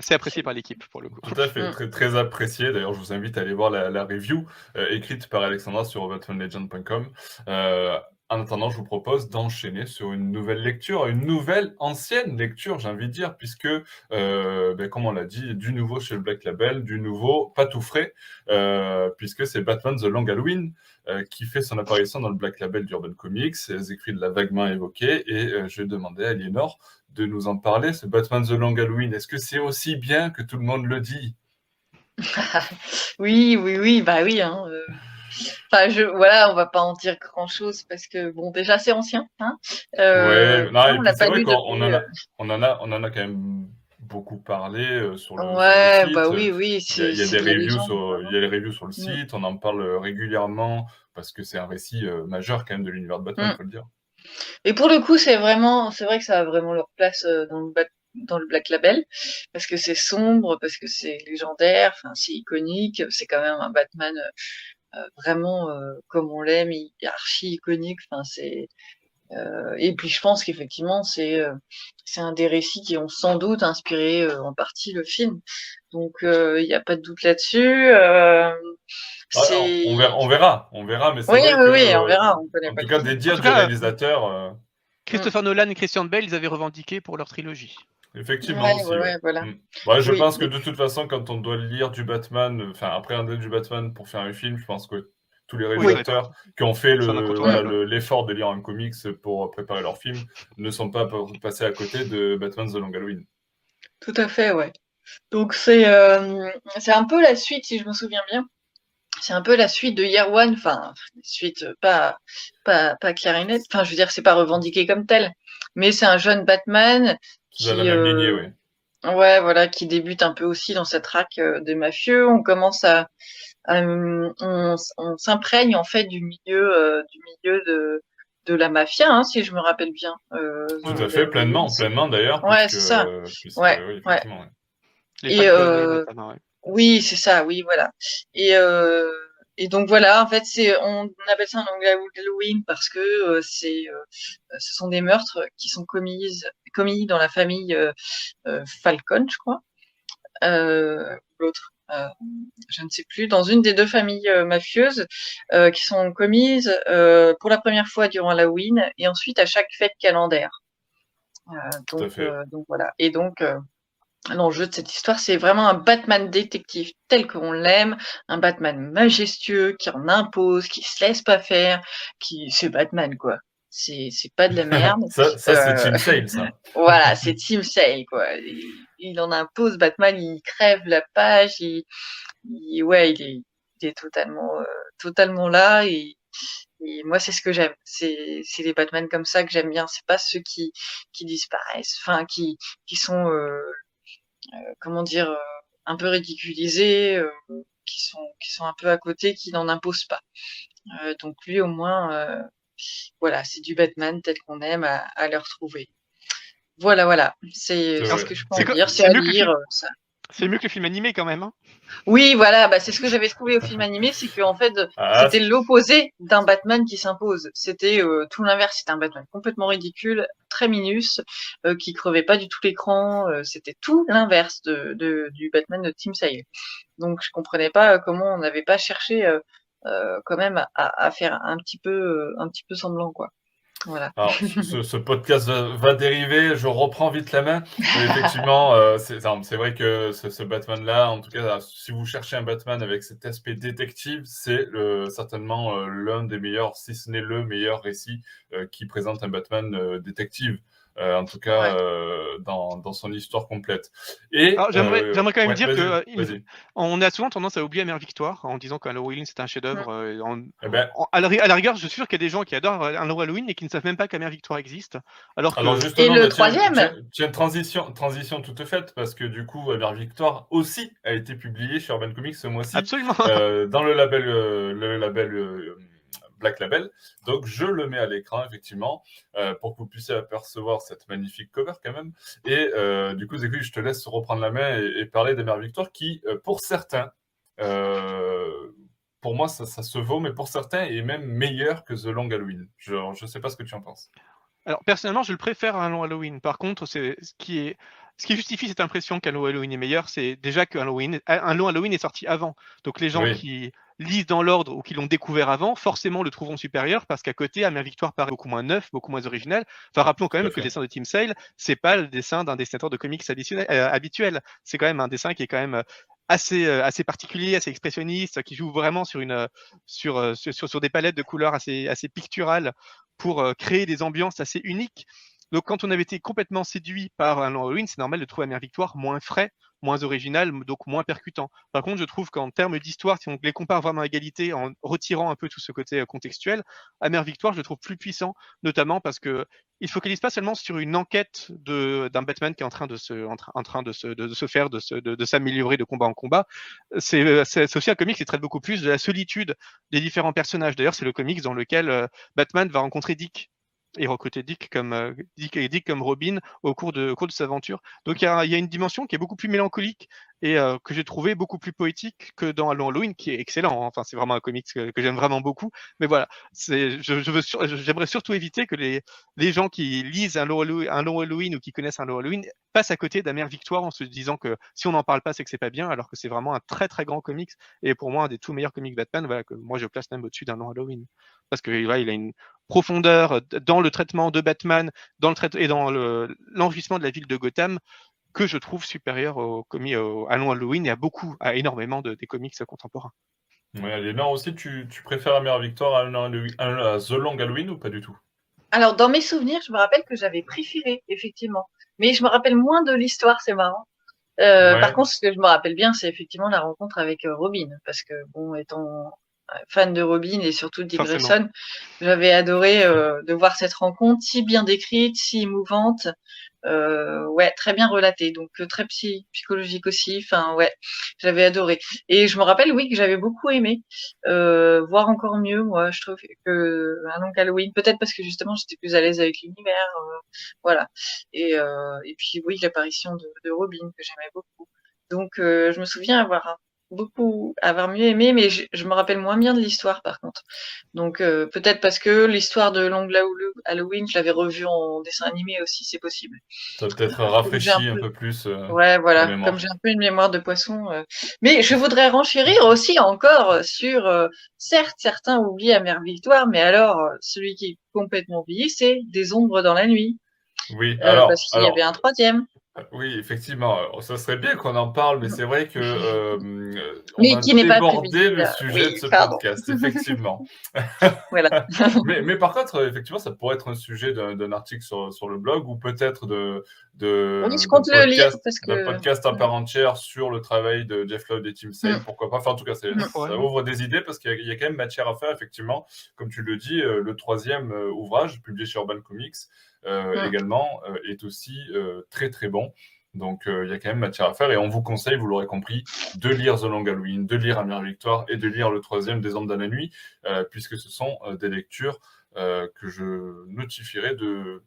c'est apprécié par l'équipe pour le coup. Tout à fait, mm. très, très apprécié. D'ailleurs, je vous invite à aller voir la, review euh, écrite par Alexandra sur batmanlegend.com. Euh, en attendant, je vous propose d'enchaîner sur une nouvelle lecture, une nouvelle ancienne lecture, j'ai envie de dire, puisque, euh, ben, comme on l'a dit, du nouveau chez le Black Label, du nouveau pas tout frais, euh, puisque c'est Batman The Long Halloween euh, qui fait son apparition dans le Black Label d'Urban Comics. Siegfried l'a vaguement évoqué, et je vais demander à Aliénor de nous en parler, ce Batman The Long Halloween. Est-ce que c'est aussi bien que tout le monde le dit? Oui, oui, oui, bah oui. Hein, euh. Enfin, je, voilà, on va pas en dire grand chose parce que bon, déjà c'est ancien. Hein euh, ouais, non, on c'est vrai qu'on en a, euh. on en a, on en a quand même beaucoup parlé sur le, ouais, site. bah oui, oui. Il y a, des reviews sur, il y a les reviews sur le site. On en parle régulièrement parce que c'est un récit majeur quand même de l'univers de Batman, il mm. faut le dire. Et pour le coup, c'est vraiment, vrai que ça a vraiment leur place euh, dans le, Black Label, parce que c'est sombre, parce que c'est légendaire, enfin, c'est iconique, c'est quand même un Batman euh, vraiment euh, comme on l'aime, archi iconique, c'est, et puis je pense qu'effectivement c'est c'est un des récits qui ont sans doute inspiré en partie le film. Donc il n'y a pas de doute là-dessus. Ah, on, verra, on, verra, on verra, mais oui, oui, oui, on verra. en tout cas, des dires de réalisateurs. Euh, Christopher Nolan et Christian Bale, ils avaient revendiqué pour leur trilogie. Effectivement. voilà. Mm. je pense que de toute façon, quand on doit lire du Batman, enfin appréhender du Batman pour faire un film, je pense que tous les réalisateurs qui ont fait l'effort de lire un comics pour préparer leur film ne sont pas passés à côté de Batman The Long Halloween. Tout à fait, ouais. Donc c'est euh, c'est un peu la suite, si je me souviens bien, c'est un peu la suite de Year One, enfin, suite pas, pas, pas clarinette, enfin, je veux dire, c'est pas revendiqué comme tel, mais c'est un jeune Batman qui, euh, Ouais, voilà, qui débute un peu aussi dans cette traque euh, des mafieux. On commence à, on, on s'imprègne en fait du milieu, euh, du milieu de, de la mafia, hein, si je me rappelle bien. Euh, Tout à fait, pleinement, pleinement d'ailleurs. Ouais, c'est ça. ouais, oui, ouais. Et euh, oui, c'est ça, oui, voilà. Et euh, et donc voilà, en fait, c'est on, appelle ça un Halloween parce que euh, c'est euh, ce sont des meurtres qui sont commis commis dans la famille euh, Falcon, je crois. L'autre, je ne sais plus, dans une des deux familles mafieuses qui sont commises pour la première fois durant Halloween et ensuite à chaque fête calendaire. donc, donc voilà. Et donc L'enjeu de cette histoire, c'est vraiment un Batman détective tel qu'on l'aime, un Batman majestueux qui en impose, qui se laisse pas faire, qui c'est Batman quoi. C'est c'est pas de la merde. ça, ça c'est Team Sale ça. voilà, c'est Team Sale quoi. Il, en impose Batman, il crève la page, il, ouais, il est, il est totalement euh, totalement là et, et moi, c'est ce que j'aime. C'est, c'est les Batman comme ça que j'aime bien. C'est pas ceux qui, qui disparaissent, enfin, qui, qui sont euh, euh, comment dire, euh, un peu ridiculisés, euh, qui sont qui sont un peu à côté, qui n'en imposent pas. donc lui au moins, voilà, c'est du Batman tel qu'on aime à, à le retrouver. Voilà, voilà, c'est ce que je peux dire. C'est à lire. Ça. C'est mieux que le film animé quand même. Hein oui, voilà, bah, c'est ce que j'avais trouvé au film animé, c'est qu'en fait, ah, c'était l'opposé d'un Batman qui s'impose. C'était euh, tout l'inverse, c'était un Batman complètement ridicule, très minus, euh, qui crevait pas du tout l'écran. Euh, c'était tout l'inverse de, de, du Batman de Tim Sale. Donc je comprenais pas comment on n'avait pas cherché quand même à, à, faire un petit peu, un petit peu semblant, quoi. Voilà. Alors, ce, podcast va, dériver, je reprends vite la main. effectivement, euh, c'est vrai que ce, Batman-là, en tout cas, si vous cherchez un Batman avec cet aspect détective, c'est certainement euh, l'un des meilleurs, si ce n'est le meilleur récit euh, qui présente un Batman détective. Euh, en tout cas euh, dans, dans, son histoire complète. Et j'aimerais, euh, quand même dire que on a souvent tendance à oublier Mère Victoire en disant qu'un Halloween c'est un chef-d'œuvre. Eh ben à, la, rigueur, je suis sûr qu'il y a des gens qui adorent un Halloween et qui ne savent même pas qu'Amère Victoire existe. Alors, que... et le bah, troisième. Tu as une transition, transition toute faite parce que du coup, Amère Victoire aussi a été publié chez Urban Comics ce mois-ci. Absolument. dans le label, le label Black Label. Donc je le mets à l'écran effectivement euh, pour que vous puissiez apercevoir cette magnifique cover quand même. Et euh, du coup, Zéku, je te laisse reprendre la main et, parler des Mères Victoire qui, euh, pour certains, pour moi, ça, se vaut, mais pour certains, est même meilleur que The Long Halloween. Je ne sais pas ce que tu en penses. Alors personnellement, je le préfère à un long Halloween. Par contre, c'est ce qui est ce qui justifie cette impression qu'un long Halloween est meilleur, c'est déjà qu'un Halloween, un long Halloween est sorti avant. Donc les gens qui lisent dans l'ordre ou qui l'ont découvert avant, forcément le trouveront supérieur parce qu'à côté, Amère Victoire paraît beaucoup moins neuf, beaucoup moins original. Enfin, rappelons quand même que le dessin de Tim Sale, c'est pas le dessin d'un dessinateur de comics euh, habituel. C'est quand même un dessin qui est quand même euh, assez euh, assez particulier, assez expressionniste, qui joue vraiment sur une sur sur, sur des palettes de couleurs assez assez picturales pour créer des ambiances assez uniques. Donc quand on avait été complètement séduit par un Halloween, c'est normal de trouver Amère Victoire moins frais, moins original, donc moins percutant. Par contre, je trouve qu'en termes d'histoire, si on les compare vraiment à égalité, en retirant un peu tout ce côté euh, contextuel, Amère Victoire, je le trouve plus puissant, notamment parce que il focalise pas seulement sur une enquête d'un Batman qui est en train de se, en, train de se, de, se faire, de, s'améliorer de combat en combat. C'est aussi un comic qui traite beaucoup plus de la solitude des différents personnages. D'ailleurs, c'est le comics dans lequel euh, Batman va rencontrer Dick et recruter Dick comme euh, Dick, Dick comme Robin au cours de, au cours de sa aventure. Donc il y a, y a, une dimension qui est beaucoup plus mélancolique et euh, que j'ai trouvé beaucoup plus poétique que dans Halloween, qui est excellent. Hein. Enfin, c'est vraiment un comics que, j'aime vraiment beaucoup. Mais voilà, c'est, je, je veux, j'aimerais surtout éviter que les, les gens qui lisent un long, Halloween, ou qui connaissent un long Halloween passent à côté d'Amère Victoire en se disant que si on n'en parle pas, c'est que c'est pas bien, alors que c'est vraiment un très très grand comics et pour moi un des tout meilleurs comics Batman. Voilà que moi je place même au-dessus d'un long Halloween parce que voilà, il a une profondeur dans le traitement de Batman, dans le traitement et dans l'enrichissement de la ville de Gotham que je trouve supérieur au comics à long Halloween et à beaucoup, à énormément de, des comics contemporains. Ouais, Léna aussi, tu, tu préfères la meilleure victoire à, The Long Halloween ou pas du tout? Alors, dans mes souvenirs, je me rappelle que j'avais préféré, effectivement. Mais je me rappelle moins de l'histoire, c'est marrant. Euh, Par contre, ce que je me rappelle bien, c'est effectivement la rencontre avec euh, Robin. Parce que, bon, étant fan de Robin et surtout de Dick Grayson, j'avais adoré euh, de voir cette rencontre si bien décrite, si émouvante. Euh, ouais, très bien relaté, donc euh, très psy, psychologique aussi. Enfin, ouais, j'avais adoré. Et je me rappelle, oui, que j'avais beaucoup aimé, euh, voir encore mieux. Moi, je trouve que un long Halloween, peut-être parce que justement, j'étais plus à l'aise avec l'univers, euh, voilà. Et, euh, et puis oui, l'apparition de, de Robin que j'aimais beaucoup. Donc, je me souviens avoir beaucoup avoir mieux aimé, mais je, je, me rappelle moins bien de l'histoire par contre. Donc euh, peut-être parce que l'histoire de Long Halloween, je l'avais revue en dessin animé aussi, c'est possible. Ça peut-être rafraîchi un, peu, plus. Euh, ouais, voilà, comme j'ai un peu une mémoire de poisson. Euh. Mais je voudrais renchérir aussi encore sur, euh, certes, certains oublient Amère Victoire, mais alors celui qui est complètement oublié, c'est Des ombres dans la nuit. Oui, alors. parce qu'il y avait un troisième. Oui, effectivement, ça serait bien qu'on en parle, mais c'est vrai que euh, on mais qui n'est pas le sujet de ce podcast, effectivement. voilà. mais, mais, par contre, effectivement, ça pourrait être un sujet d'un article sur, sur, le blog ou peut-être de, de, oui, je compte le podcast, lire parce que... podcast en part entière sur le travail de Jeff Love et Tim Sale, mm. pourquoi pas. Enfin, en tout cas, mm. ça ouvre des idées parce qu'il y, y, a quand même matière à faire, effectivement. Comme tu le dis, euh, le troisième euh, ouvrage publié chez Urban Comics euh, également euh, est aussi euh, très très bon. Donc il y a quand même matière à faire et on vous conseille, vous l'aurez compris, de lire The Long Halloween, de lire Amère Victoire et de lire le troisième des Hommes dans la nuit, puisque ce sont des lectures que je notifierai de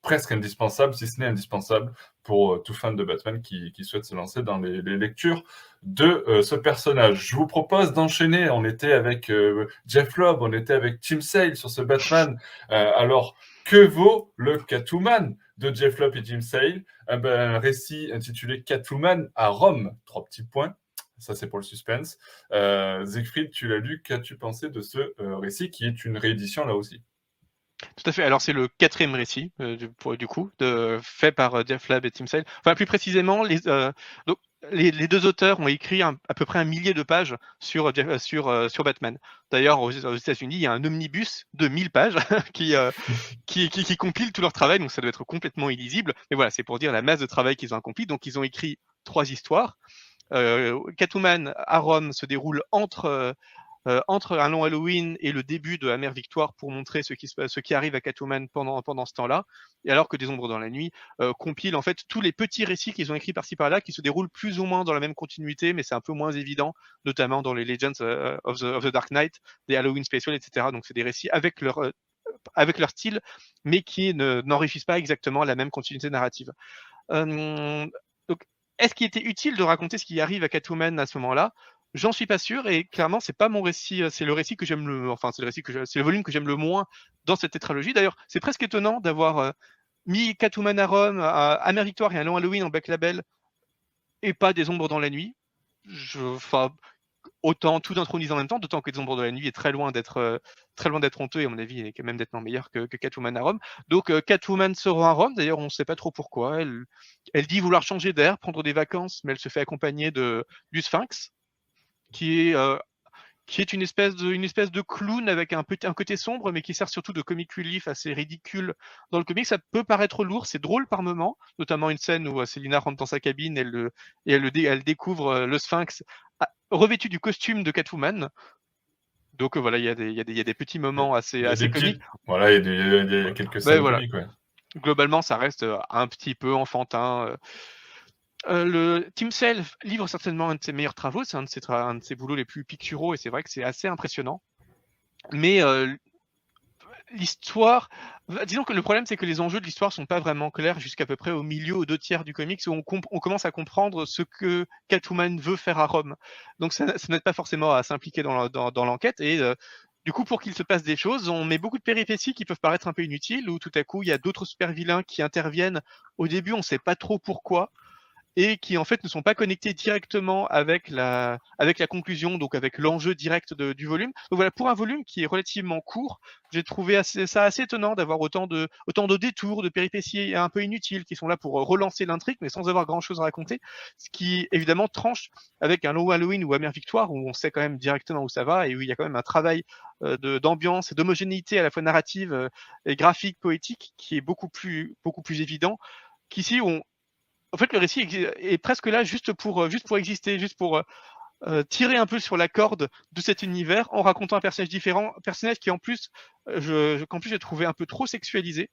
presque indispensables, si ce n'est indispensable, pour tout fan de Batman qui, qui souhaite se lancer dans les, les lectures de ce personnage. Je vous propose d'enchaîner. On était avec Jeff Lobb, on était avec Tim Sale sur ce Batman. alors, que vaut le Catwoman de Jeff Lop et Jim Sale? Un, ben, un récit intitulé Catwoman à Rome. Trois petits points. Ça, c'est pour le suspense. Euh, Siegfried, tu l'as lu. Qu'as-tu pensé de ce euh, récit qui est une réédition là aussi? Tout à fait. Alors c'est le quatrième récit euh, du, coup fait par Jeff Lab et Tim Sale. Enfin plus précisément, les, les, deux auteurs ont écrit un, à peu près un millier de pages sur, euh, sur, euh, sur Batman. D'ailleurs, aux, États-Unis, il y a un omnibus de 1000 pages qui, euh, qui, qui, qui, compile tout leur travail, donc ça doit être complètement illisible. Mais voilà, c'est pour dire la masse de travail qu'ils ont accompli. Donc, ils ont écrit trois histoires. Euh, Catwoman à Rome se déroule entre euh, entre un long Halloween et le début de Amère Victoire pour montrer ce qui, ce qui arrive à Catwoman pendant, pendant ce temps-là, et alors que Des Ombres dans la Nuit euh, compile en fait tous les petits récits qu'ils ont écrits par-ci par-là, qui se déroulent plus ou moins dans la même continuité, mais c'est un peu moins évident, notamment dans les Legends euh, of, the, Dark Knight, des Halloween Special, etc. Donc c'est des récits avec leur euh, avec leur style, mais qui n'enrichissent pas exactement la même continuité narrative. Donc, est-ce qu'il était utile de raconter ce qui arrive à Catwoman à ce moment-là? J'en suis pas sûr et clairement c'est pas mon récit, euh, c'est le récit que j'aime le, enfin c'est le récit que c'est le volume que j'aime le moins dans cette tétralogie. D'ailleurs, c'est presque étonnant d'avoir euh, mis Catwoman à Rome, à Victoire et un long Halloween en back label et pas des ombres dans la nuit. Enfin, autant tout intronisé en même temps, d'autant que des ombres dans la nuit est très loin d'être euh, très loin d'être honteux et à mon avis est quand même d'être meilleur que, Catwoman à Rome. Donc Catwoman sera à Rome. D'ailleurs, on ne sait pas trop pourquoi. Elle, elle dit vouloir changer d'air, prendre des vacances, mais elle se fait accompagner de du Sphinx qui est euh, qui est une espèce de une espèce de clown avec un petit un côté sombre mais qui sert surtout de comic relief assez ridicule dans le comic ça peut paraître lourd c'est drôle par moment notamment une scène où Selina euh, rentre dans sa cabine elle le, et elle, le, elle découvre euh, le sphinx ah, revêtu du costume de Catwoman donc voilà il y a des il y a des, il y a des petits moments assez assez comiques voilà il y a, il y a quelques scènes voilà. comiques, ouais. globalement ça reste un petit peu enfantin euh, le Tim Sale livre certainement un de ses meilleurs travaux, c'est un, de ses un de ses boulots les plus picturaux et c'est vrai que c'est assez impressionnant. Mais euh, l'histoire, disons que le problème c'est que les enjeux de l'histoire sont pas vraiment clairs jusqu'à peu près au milieu, aux deux tiers du comics où on, on commence à comprendre ce que Catwoman veut faire à Rome. Donc ça, ça n'aide pas forcément à s'impliquer dans l'enquête et euh, du coup, pour qu'il se passe des choses, on met beaucoup de péripéties qui peuvent paraître un peu inutiles, où tout à coup, il y a d'autres super vilains qui interviennent. Au début, on ne sait pas trop pourquoi et qui en fait ne sont pas connectés directement avec la, avec la conclusion, donc avec l'enjeu direct du volume. Donc voilà, pour un volume qui est relativement court, j'ai trouvé ça assez étonnant d'avoir autant de, autant de détours, de péripéties un peu inutiles qui sont là pour relancer l'intrigue, mais sans avoir grand chose à raconter, ce qui évidemment tranche avec un Low Halloween ou Amère Victoire où on sait quand même directement où ça va et où il y a quand même un travail euh, d'ambiance et d'homogénéité à la fois narrative euh, et graphique, poétique qui est beaucoup plus, beaucoup plus évident qu'ici on, en fait, le récit est presque là juste pour, euh, juste pour exister, juste pour euh, euh, tirer un peu sur la corde de cet univers en racontant un personnage différent, personnage qui en plus, je, qu'en plus j'ai trouvé un peu trop sexualisé.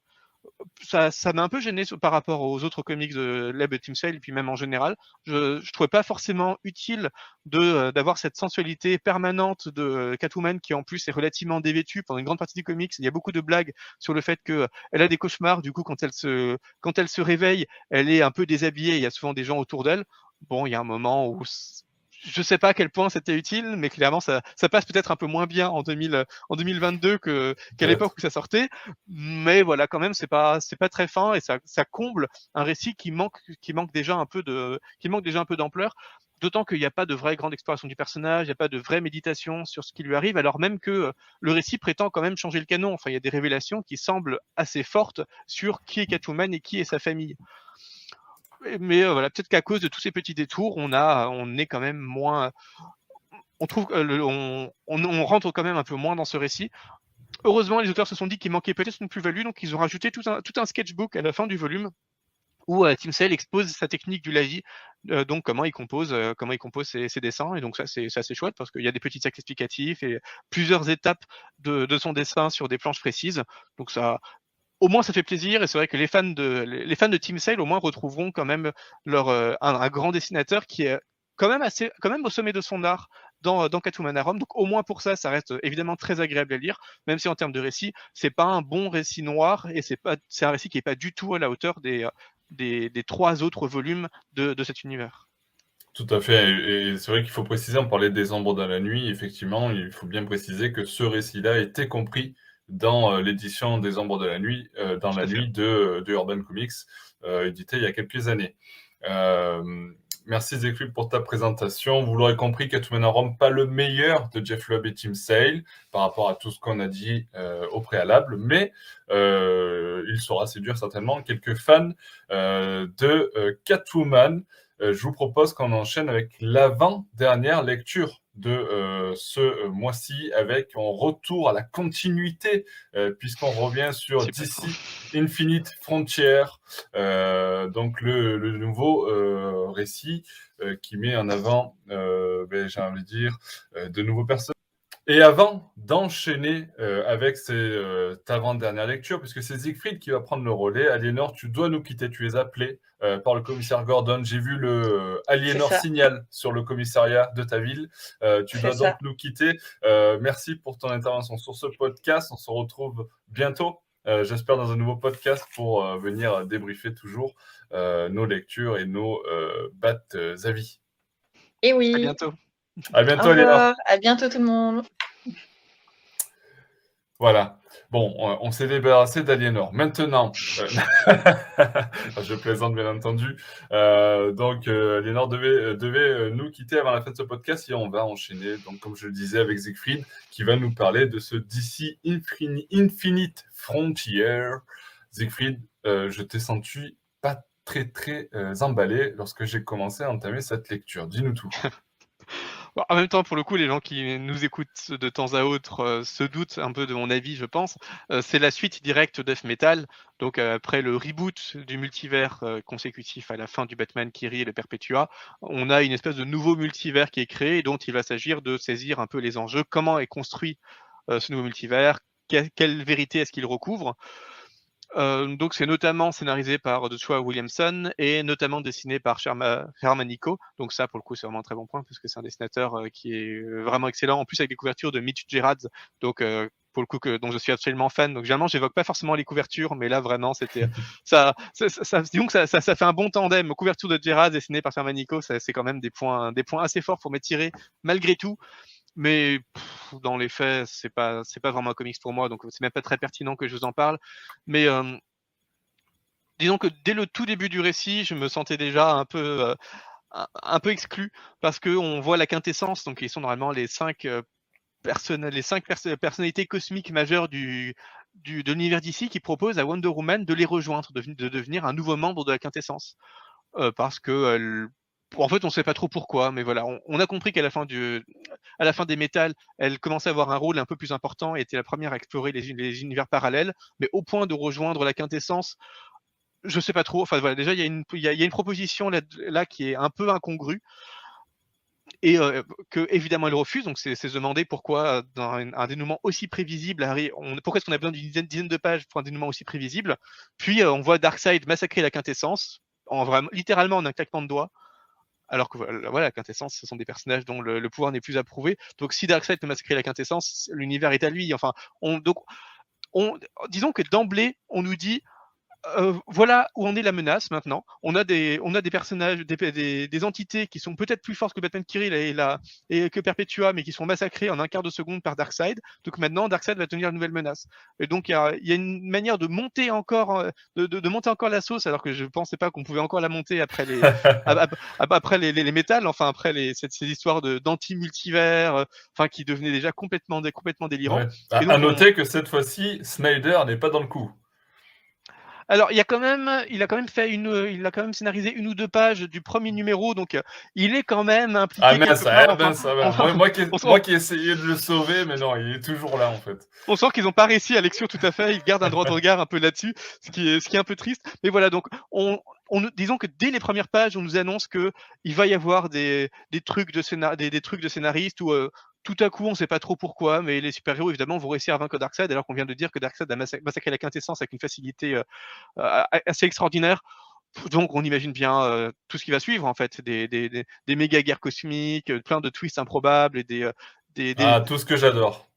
Ça, ça m'a un peu gêné par rapport aux autres comics de Leb et Team Sale, et puis même en général. Je, je trouvais pas forcément utile de euh, d'avoir cette sensualité permanente de Catwoman qui en plus est relativement dévêtue pendant une grande partie du comics. Il y a beaucoup de blagues sur le fait que elle a des cauchemars. Du coup, quand elle se quand elle se réveille, elle est un peu déshabillée. Il y a souvent des gens autour d'elle. Bon, il y a un moment où je sais pas à quel point c'était utile, mais clairement ça, ça passe peut-être un peu moins bien en, 2000, en 2022 que qu'à l'époque où ça sortait. Mais voilà, quand même, c'est pas c'est pas très fin et ça, ça comble un récit qui manque qui manque déjà un peu de qui manque déjà un peu d'ampleur. D'autant qu'il n'y a pas de vraie grande exploration du personnage, il n'y a pas de vraie méditation sur ce qui lui arrive, alors même que le récit prétend quand même changer le canon. Enfin, il y a des révélations qui semblent assez fortes sur qui est Catwoman et qui est sa famille mais euh, voilà, peut-être qu'à cause de tous ces petits détours, on a, on est quand même moins, on trouve, on, on, rentre quand même un peu moins dans ce récit. Heureusement, les auteurs se sont dit qu'il manquait peut-être une plus-value, donc ils ont rajouté tout un, tout un sketchbook à la fin du volume où euh, Tim Sale expose sa technique du lavis, euh, donc comment il compose, comment il compose ses, ses, dessins, et donc ça c'est assez chouette parce qu'il y a des petits textes explicatifs et plusieurs étapes de, de, son dessin sur des planches précises, donc ça au moins ça fait plaisir et c'est vrai que les fans de les fans de Team Sale au moins retrouveront quand même leur euh, un, grand dessinateur qui est quand même assez quand même au sommet de son art dans, dans Catwoman Rome. Donc au moins pour ça, ça reste évidemment très agréable à lire, même si en termes de récit, c'est pas un bon récit noir et c'est pas c'est un récit qui est pas du tout à la hauteur des des, des trois autres volumes de, de cet univers. Tout à fait. Et c'est vrai qu'il faut préciser, on parlait des ombres dans la nuit. Effectivement, il faut bien préciser que ce récit-là était compris dans euh, l'édition des Ombres de la Nuit, euh, dans la nuit de, de, Urban Comics, euh, édité il y a quelques années. Merci Zéclub pour ta présentation. Vous l'aurez compris, Catwoman en Rome, pas le meilleur de Jeff Lubb et Tim Sale par rapport à tout ce qu'on a dit euh, au préalable, mais euh, il sera séduire certainement quelques fans euh, de Catwoman. je vous propose qu'on enchaîne avec l'avant-dernière lecture de euh, ce euh, mois-ci avec un retour à la continuité euh, puisqu'on revient sur DC Infinite Frontier, donc le, le nouveau récit qui met en avant, ben, j'ai envie de dire, de nouveaux personnages. Et avant d'enchaîner euh, avec cette euh, avant-dernière lecture, puisque c'est Siegfried qui va prendre le relais, Aliénor, tu dois nous quitter. Tu es appelé euh, par le commissaire Gordon. J'ai vu le euh, Aliénor signal sur le commissariat de ta ville. Euh, tu dois donc nous quitter. Euh, merci pour ton intervention sur ce podcast. On se retrouve bientôt. J'espère dans un nouveau podcast pour venir débriefer toujours nos lectures et nos bat avis. Et oui. À bientôt. À bientôt, Aliénor. À bientôt tout le monde. Voilà. Bon, on, s'est débarrassé d'Aliénor. Maintenant, euh, je plaisante bien entendu. Euh, donc, euh, Aliénor devait, euh, devait nous quitter avant la fin de ce podcast et on va enchaîner, donc, comme je le disais, avec Siegfried qui va nous parler de ce DC Infini, Infinite Frontier. Siegfried, je t'ai senti pas très, très emballé lorsque j'ai commencé à entamer cette lecture. Dis-nous tout. en même temps, pour le coup, les gens qui nous écoutent de temps à autre euh, se doutent un peu de mon avis, je pense. Euh, c'est la suite directe Death Metal. Donc, euh, après le reboot du multivers consécutif à la fin du Batman Kiri et le Perpetua, on a une espèce de nouveau multivers qui est créé dont il va s'agir de saisir un peu les enjeux. Comment est construit ce nouveau multivers? Quelle vérité est-ce qu'il recouvre? Euh, donc c'est notamment scénarisé par Joshua Williamson et notamment dessiné par Herman Nico. Donc ça pour le coup c'est vraiment un très bon point parce que c'est un dessinateur euh, qui est euh, vraiment excellent. En plus avec des couvertures de Mitch Gerards, donc pour le coup que dont je suis absolument fan. Donc généralement j'évoque pas forcément les couvertures, mais là vraiment c'était ça, ça, ça, disons que ça, ça, ça, fait un bon tandem. Couverture de Gerards dessinée par Herman Nico, c'est quand même des points des points assez forts pour m'étirer malgré tout mais dans les faits, c'est pas c'est pas vraiment un comics pour moi, donc c'est même pas très pertinent que je vous en parle. Mais euh, disons que dès le tout début du récit, je me sentais déjà un peu euh, un peu exclu parce que on voit la quintessence, donc ils sont normalement les cinq euh, les cinq personnalités cosmiques majeures du, du de l'univers d'ici qui proposent à Wonder Woman de les rejoindre, de, de devenir un nouveau membre de la quintessence, euh, parce que en fait, on ne sait pas trop pourquoi, mais voilà, on, a compris qu'à la fin des métals, elle commençait à avoir un rôle un peu plus important et était la première à explorer les, univers parallèles, mais au point de rejoindre la quintessence, je sais pas trop. Enfin voilà, déjà il y a une, proposition là, qui est un peu incongrue. et que évidemment elle refuse. Donc c'est se demander pourquoi dans un, dénouement aussi prévisible, on, pourquoi est-ce qu'on a besoin d'une dizaine, de pages pour un dénouement aussi prévisible? Puis on voit Darkseid massacrer la quintessence, littéralement en un claquement de doigts. Alors que voilà, la quintessence, ce sont des personnages dont le, pouvoir n'est plus approuvé. Donc si Darkseid peut massacrer la quintessence, l'univers est à lui. Enfin, on, donc, on, disons que d'emblée, on nous dit euh, voilà où en est la menace maintenant. On a des, on a des personnages, des, des, entités qui sont peut-être plus fortes que Batman Kirill et, la, et que Perpetua, mais qui sont massacrées en un quart de seconde par Darkseid. Donc maintenant, Darkseid va tenir une nouvelle menace. Et donc il y a, y a, une manière de monter encore, euh, de, de, de monter encore la sauce, alors que je pensais pas qu'on pouvait encore la monter après les, après les, les, les, métals, enfin après les, cette, ces histoires d'anti-multivers, euh, enfin qui devenaient déjà complètement, complètement délirants. À, à noter que cette fois-ci, Snyder n'est pas dans le coup. Alors, il y a quand même, il a quand même fait une, il a quand même scénarisé une ou deux pages du premier numéro, donc il est quand même impliqué. Ah mais ça, va, ça va. Moi, qui, moi qui essayais de le sauver, mais non, il est toujours là en fait. On sent qu'ils n'ont pas réussi à lecture tout à fait. Ils gardent un droit de regard un peu là-dessus, ce qui est, ce qui est un peu triste. Mais voilà, donc on, on, disons que dès les premières pages, on nous annonce que il va y avoir des, trucs de scénaristes ou tout à coup, on ne sait pas trop pourquoi, mais les super-héros, évidemment, vont réussir à vaincre Darkseid, alors qu'on vient de dire que Darkseid a massacré la quintessence avec une facilité euh, euh, assez extraordinaire. Donc, on imagine bien euh, tout ce qui va suivre, en fait, des, méga guerres cosmiques, plein de twists improbables et des, des, Ah, tout ce que j'adore.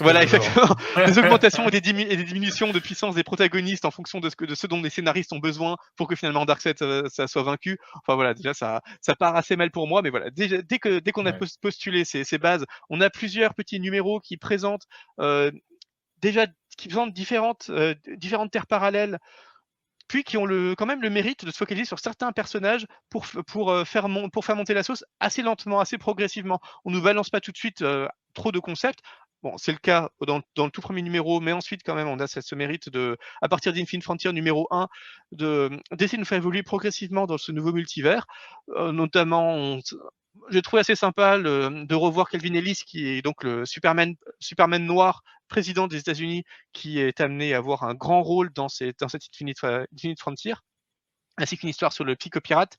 Voilà, exactement. des augmentations et des, diminutions de puissance des protagonistes en fonction de ce, que, de ce dont les scénaristes ont besoin pour que finalement Darkseid ça, ça, soit vaincu. Enfin voilà, déjà ça, ça part assez mal pour moi, mais voilà, dès, dès que dès qu'on a postulé ces, ces, bases, on a plusieurs petits numéros qui présentent euh, déjà qui présentent différentes euh, différentes terres parallèles puis qui ont le, quand même le mérite de se focaliser sur certains personnages pour, pour, euh, faire, pour faire monter la sauce assez lentement, assez progressivement. On ne nous balance pas tout de suite euh, trop de concepts. Bon, c'est le cas dans, le tout premier numéro, mais ensuite, quand même, on a ce, mérite de, à partir d'Infinite Frontier numéro 1, d'essayer de nous faire évoluer progressivement dans ce nouveau multivers. Euh, notamment, j'ai trouvé assez sympa de revoir Calvin Ellis, qui est donc le Superman, Superman noir, président des États-Unis, qui est amené à avoir un grand rôle dans, cette, Infinite Frontier ainsi qu'une histoire sur le psychopirate.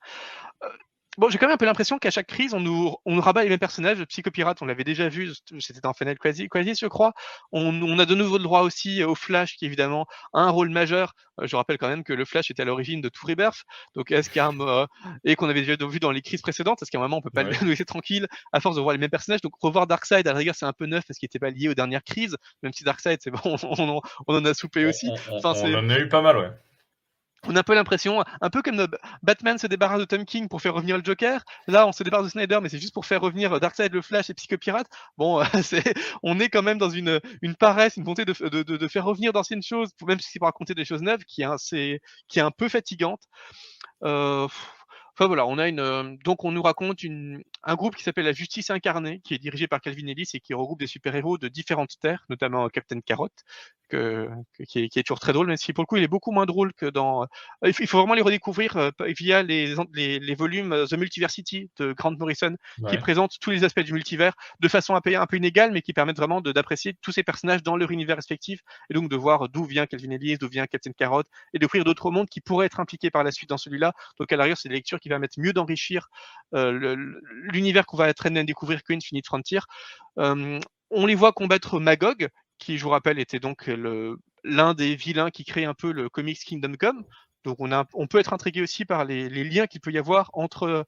Euh, Bon, j'ai quand même un peu l'impression qu'à chaque crise, on nous, on nous rabat les mêmes personnages. Le psychopirate, on l'avait déjà vu, c'était dans Final Quasi, Quasi, je crois. On, on, a de nouveau le droit aussi au Flash, qui évidemment a un rôle majeur. Euh, je rappelle quand même que le Flash était à l'origine de tout Rebirth. Donc, est-ce qu'il y a un, euh, et qu'on avait déjà vu dans les crises précédentes, est-ce qu'à un moment, on peut pas le laisser tranquille à force de voir les mêmes personnages? Donc, revoir Darkseid, à la rigueur, c'est un peu neuf parce qu'il n'était pas lié aux dernières crises. Même si Darkseid, c'est bon, on, on, en a soupé aussi. Enfin, on en a eu pas mal, ouais on a un peu l'impression, un peu comme Batman se débarrasse de Tom King pour faire revenir le Joker. Là, on se débarrasse de Snyder, mais c'est juste pour faire revenir Darkseid, le Flash et Psychopirate. Bon, on est quand même dans une, une paresse, une volonté de, de, de, faire revenir d'anciennes choses, même si c'est pour raconter des choses neuves, qui est, qui est un peu fatigante. Euh, Enfin voilà, on a une euh, donc on nous raconte une, un groupe qui s'appelle la Justice incarnée, qui est dirigé par Calvin Ellis et qui regroupe des super-héros de différentes terres, notamment Captain Carrot, que, qui, est, qui, est, toujours très drôle, même si pour le coup il est beaucoup moins drôle que dans. Euh, il faut vraiment les redécouvrir euh, via les, les, les, volumes The Multiversity de Grant Morrison, qui présente tous les aspects du multivers de façon un peu, un peu inégale, mais qui permettent vraiment d'apprécier tous ces personnages dans leur univers respectif, et donc de voir d'où vient Calvin Ellis, d'où vient Captain Carrot, et d'offrir d'autres mondes qui pourraient être impliqués par la suite dans celui-là. Donc à l'arrière, c'est des lectures qui permettent mieux d'enrichir euh, l'univers qu'on va être amené à découvrir que Infinite Frontier. Euh, on les voit combattre Magog, qui, je vous rappelle, était donc l'un des vilains qui crée un peu le comics Kingdom Come. Donc on, a, on peut être intrigué aussi par les, liens qu'il peut y avoir entre,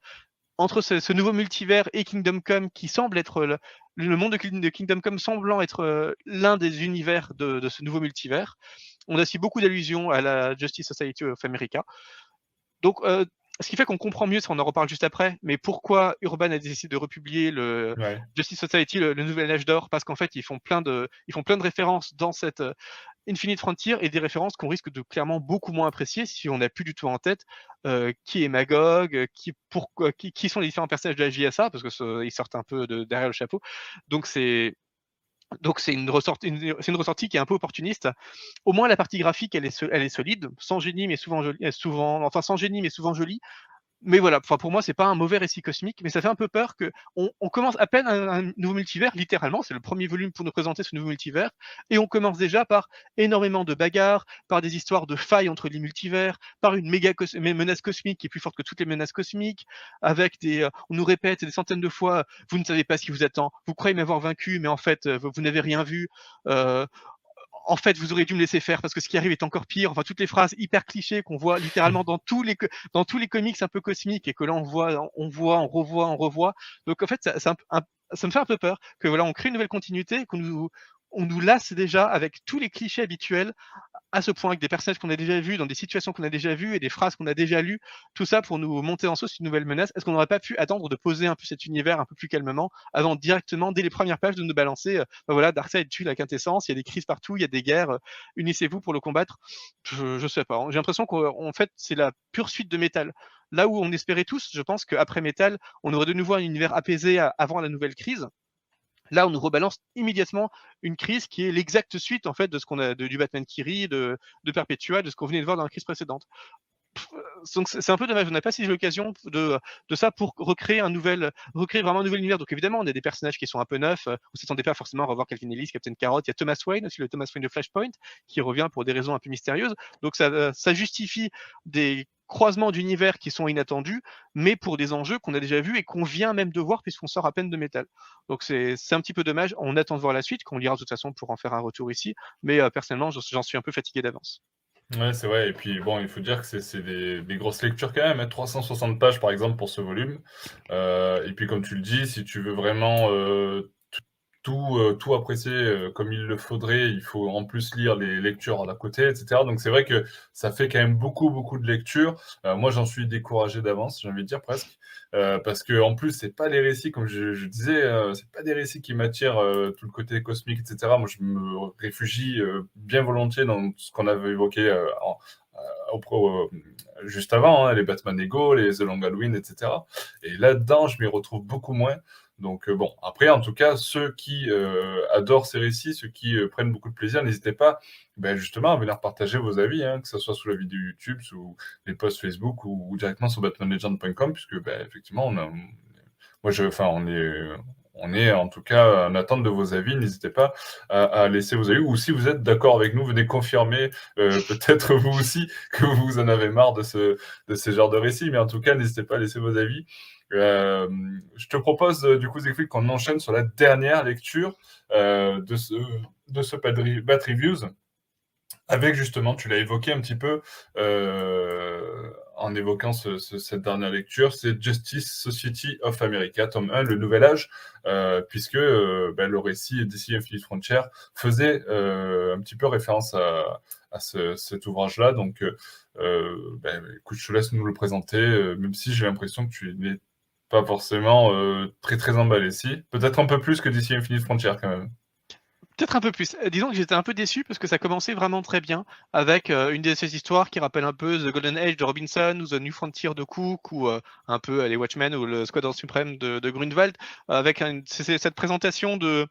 entre ce, nouveau multivers et Kingdom Come qui semble être le, monde de, Kingdom Come semblant être euh, l'un des univers de, de, ce nouveau multivers. On a aussi beaucoup d'allusions à la Justice Society of America. Donc ce qui fait qu'on comprend mieux, ça on en reparle juste après, mais pourquoi Urban a décidé de republier le Justice Society, le, nouvel âge d'or, parce qu'en fait ils font plein de, ils font plein de références dans cette euh, Infinite Frontier et des références qu'on risque de clairement beaucoup moins apprécier si on n'a plus du tout en tête euh, qui est Magog, qui, pourquoi, qui, qui, sont les différents personnages de la JSA, parce que ils sortent un peu de derrière le chapeau. Donc c'est donc c'est une, ressortie, qui est un peu opportuniste. Au moins la partie graphique, elle est, solide, sans génie mais souvent jolie, souvent, enfin sans génie mais souvent jolie. Mais voilà, pour moi, c'est pas un mauvais récit cosmique, mais ça fait un peu peur que on, commence à peine un, nouveau multivers, littéralement, c'est le premier volume pour nous présenter ce nouveau multivers, et on commence déjà par énormément de bagarres, par des histoires de failles entre les multivers, par une méga menace cosmique qui est plus forte que toutes les menaces cosmiques, avec des, euh, on nous répète des centaines de fois, vous ne savez pas ce qui vous attend, vous croyez m'avoir vaincu, mais en fait, euh, vous, n'avez rien vu. Euh, en fait, vous auriez dû me laisser faire parce que ce qui arrive est encore pire. Enfin, toutes les phrases hyper clichés qu'on voit littéralement dans tous les dans tous les comics un peu cosmiques et que là on voit, on voit, on revoit, on revoit. Donc en fait, ça, ça, ça me fait un peu peur que voilà, on crée une nouvelle continuité, qu'on nous on nous lasse déjà avec tous les clichés habituels à ce point, avec des personnages qu'on a déjà vus, dans des situations qu'on a déjà vues et des phrases qu'on a déjà lues, tout ça pour nous monter en sauce une nouvelle menace. Est-ce qu'on n'aurait pas pu attendre de poser un peu cet univers un peu plus calmement avant directement, dès les premières pages, de nous balancer, euh, bah voilà, Darkseid tue la quintessence, il y a des crises partout, il y a des guerres, euh, unissez-vous pour le combattre. Je, je sais pas. Hein. J'ai l'impression qu'en fait, c'est la pure suite de métal. Là où on espérait tous, je pense qu'après métal, on aurait de nouveau un univers apaisé avant la nouvelle crise. Là, on nous rebalance immédiatement une crise qui est l'exacte suite en fait de ce qu'on a de, du Batman Kiri, de, de Perpetua, de ce qu'on venait de voir dans la crise précédente. Donc c'est un peu dommage, on n'a pas saisi l'occasion de, de ça pour recréer un nouvel, recréer vraiment un nouvel univers. Donc évidemment, on a des personnages qui sont un peu neufs. On s'attendait pas forcément à revoir Calvin Ellis, Captain Carrot. Il y a Thomas Wayne aussi, le Thomas Wayne de Flashpoint, qui revient pour des raisons un peu mystérieuses. Donc ça, ça justifie des croisements d'univers qui sont inattendus, mais pour des enjeux qu'on a déjà vus et qu'on vient même de voir puisqu'on sort à peine de métal. Donc c'est un petit peu dommage. On attend de voir la suite, qu'on lira de toute façon pour en faire un retour ici. Mais euh, personnellement, j'en suis un peu fatigué d'avance. Ouais, c'est vrai. Et puis, bon, il faut dire que c'est des, des, grosses lectures quand même. 360 hein. pages, par exemple, pour ce volume. Euh, et puis, comme tu le dis, si tu veux vraiment euh, tout, euh, tout apprécier euh, comme il le faudrait, il faut en plus lire les lectures à côté, etc. Donc c'est vrai que ça fait quand même beaucoup, beaucoup de lectures. Euh, moi, j'en suis découragé d'avance, j'ai envie de dire presque, parce que en plus, c'est pas les récits, comme je, je disais, c'est pas des récits qui m'attirent tout le côté cosmique, etc. Moi, je me réfugie bien volontiers dans ce qu'on avait évoqué juste avant, hein, les Batman Ego, les The Long Halloween, etc. Et là-dedans, je m'y retrouve beaucoup moins. Donc euh, bon, après, en tout cas, ceux qui euh, adorent ces récits, ceux qui euh, prennent beaucoup de plaisir, n'hésitez pas ben, justement à venir partager vos avis, hein, que ce soit sous la vidéo YouTube, sous les posts Facebook ou, directement sur batmanlegend.com, puisque ben, effectivement, on a, moi, je, enfin, on est, on est en tout cas en attente de vos avis. N'hésitez pas à, laisser vos avis. Ou si vous êtes d'accord avec nous, venez confirmer peut-être vous aussi que vous en avez marre de, ce, de ces genres de récits. Mais en tout cas, n'hésitez pas à laisser vos avis. Euh, je te propose euh, du coup, Zéphine, qu'on enchaîne sur la dernière lecture euh, de ce, de ce Reviews avec justement, tu l'as évoqué un petit peu en évoquant cette dernière lecture, c'est Justice Society of America, tome 1, le nouvel âge, puisque ben, le récit d'ici Infinite Frontier faisait un petit peu référence à, cet ouvrage-là. Donc, ben, écoute, je te laisse nous le présenter, même si j'ai l'impression que tu es pas forcément euh, très très emballé. Si, peut-être un peu plus que d'ici Infinite Frontier quand même. Peut-être un peu plus. Euh, disons que j'étais un peu déçu parce que ça commençait vraiment très bien avec euh, une de ces histoires qui rappelle un peu The Golden Age de Robinson ou The New Frontier de Cook ou un peu les Watchmen ou le Squadron Suprême de, de avec cette présentation de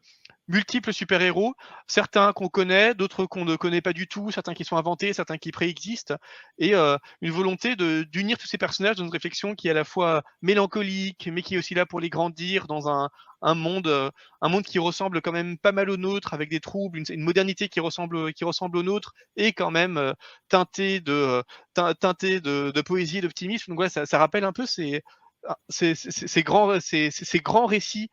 multiples super-héros, certains qu'on connaît, d'autres qu'on ne connaît pas du tout, certains qui sont inventés, certains qui préexistent, et euh, une volonté d'unir tous ces personnages dans une réflexion qui est à la fois mélancolique, mais qui est aussi là pour les grandir dans un, monde, euh, un monde qui ressemble quand même pas mal au nôtre, avec des troubles, une, modernité qui ressemble, qui ressemble au nôtre, et quand même euh, teintée de, teinté de, poésie, d'optimisme. Donc voilà, ça, ça rappelle un peu ces, ces, ces, grands, ces, grands récits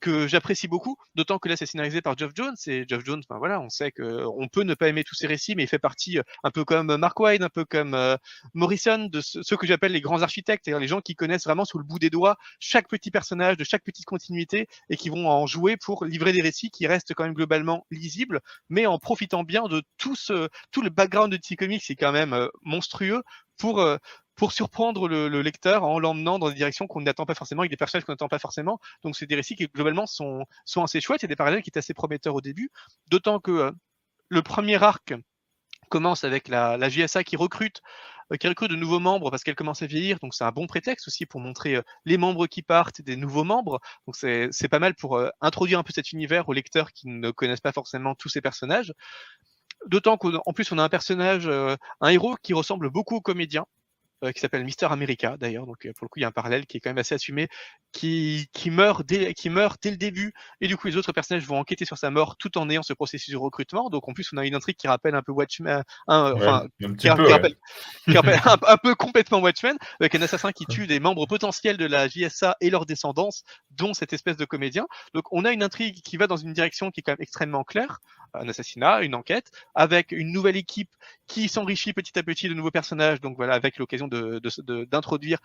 que j'apprécie beaucoup, d'autant que là c'est scénarisé par Geoff Jones et Geoff Jones, ben voilà, on sait qu'on peut ne pas aimer tous ces récits, mais il fait partie euh, un peu comme Mark Wade, un peu comme euh, Morrison, de ceux que j'appelle les grands architectes, c'est-à-dire les gens qui connaissent vraiment sous le bout des doigts chaque petit personnage de chaque petite continuité et qui vont en jouer pour livrer des récits qui restent quand même globalement lisibles, mais en profitant bien de tout ce tout le background de DC Comics, c'est quand même euh, monstrueux pour pour surprendre le, lecteur en l'emmenant dans des directions qu'on n'attend pas forcément, avec des personnages qu'on n'attend pas forcément. Donc c'est des récits qui globalement sont, sont assez chouettes. Il y a des parallèles qui étaient assez prometteurs au début, d'autant que euh, le premier arc commence avec la, la JSA qui recrute euh, qui recrute de nouveaux membres parce qu'elle commence à vieillir, donc c'est un bon prétexte aussi pour montrer euh, les membres qui partent et des nouveaux membres. Donc c'est pas mal pour introduire un peu cet univers aux lecteurs qui ne connaissent pas forcément tous ces personnages. D'autant qu'en plus on a un personnage, un héros qui ressemble beaucoup au comédien, euh, qui s'appelle Mister America d'ailleurs, donc euh, pour le coup il y a un parallèle qui est quand même assez assumé, qui, qui, meurt dès, qui meurt dès le début, et du coup les autres personnages vont enquêter sur sa mort tout en ayant ce processus de recrutement. Donc en plus on a une intrigue qui rappelle un peu Watchmen, un, enfin qui, rappelle, qui rappelle un, peu complètement Watchmen, avec un assassin qui tue des membres potentiels de la JSA et leur descendance, dont cette espèce de comédien. Donc on a une intrigue qui va dans une direction qui est quand même extrêmement claire, un assassinat, une enquête, avec une nouvelle équipe qui s'enrichit petit à petit de nouveaux personnages. Donc voilà, avec l'occasion d'introduire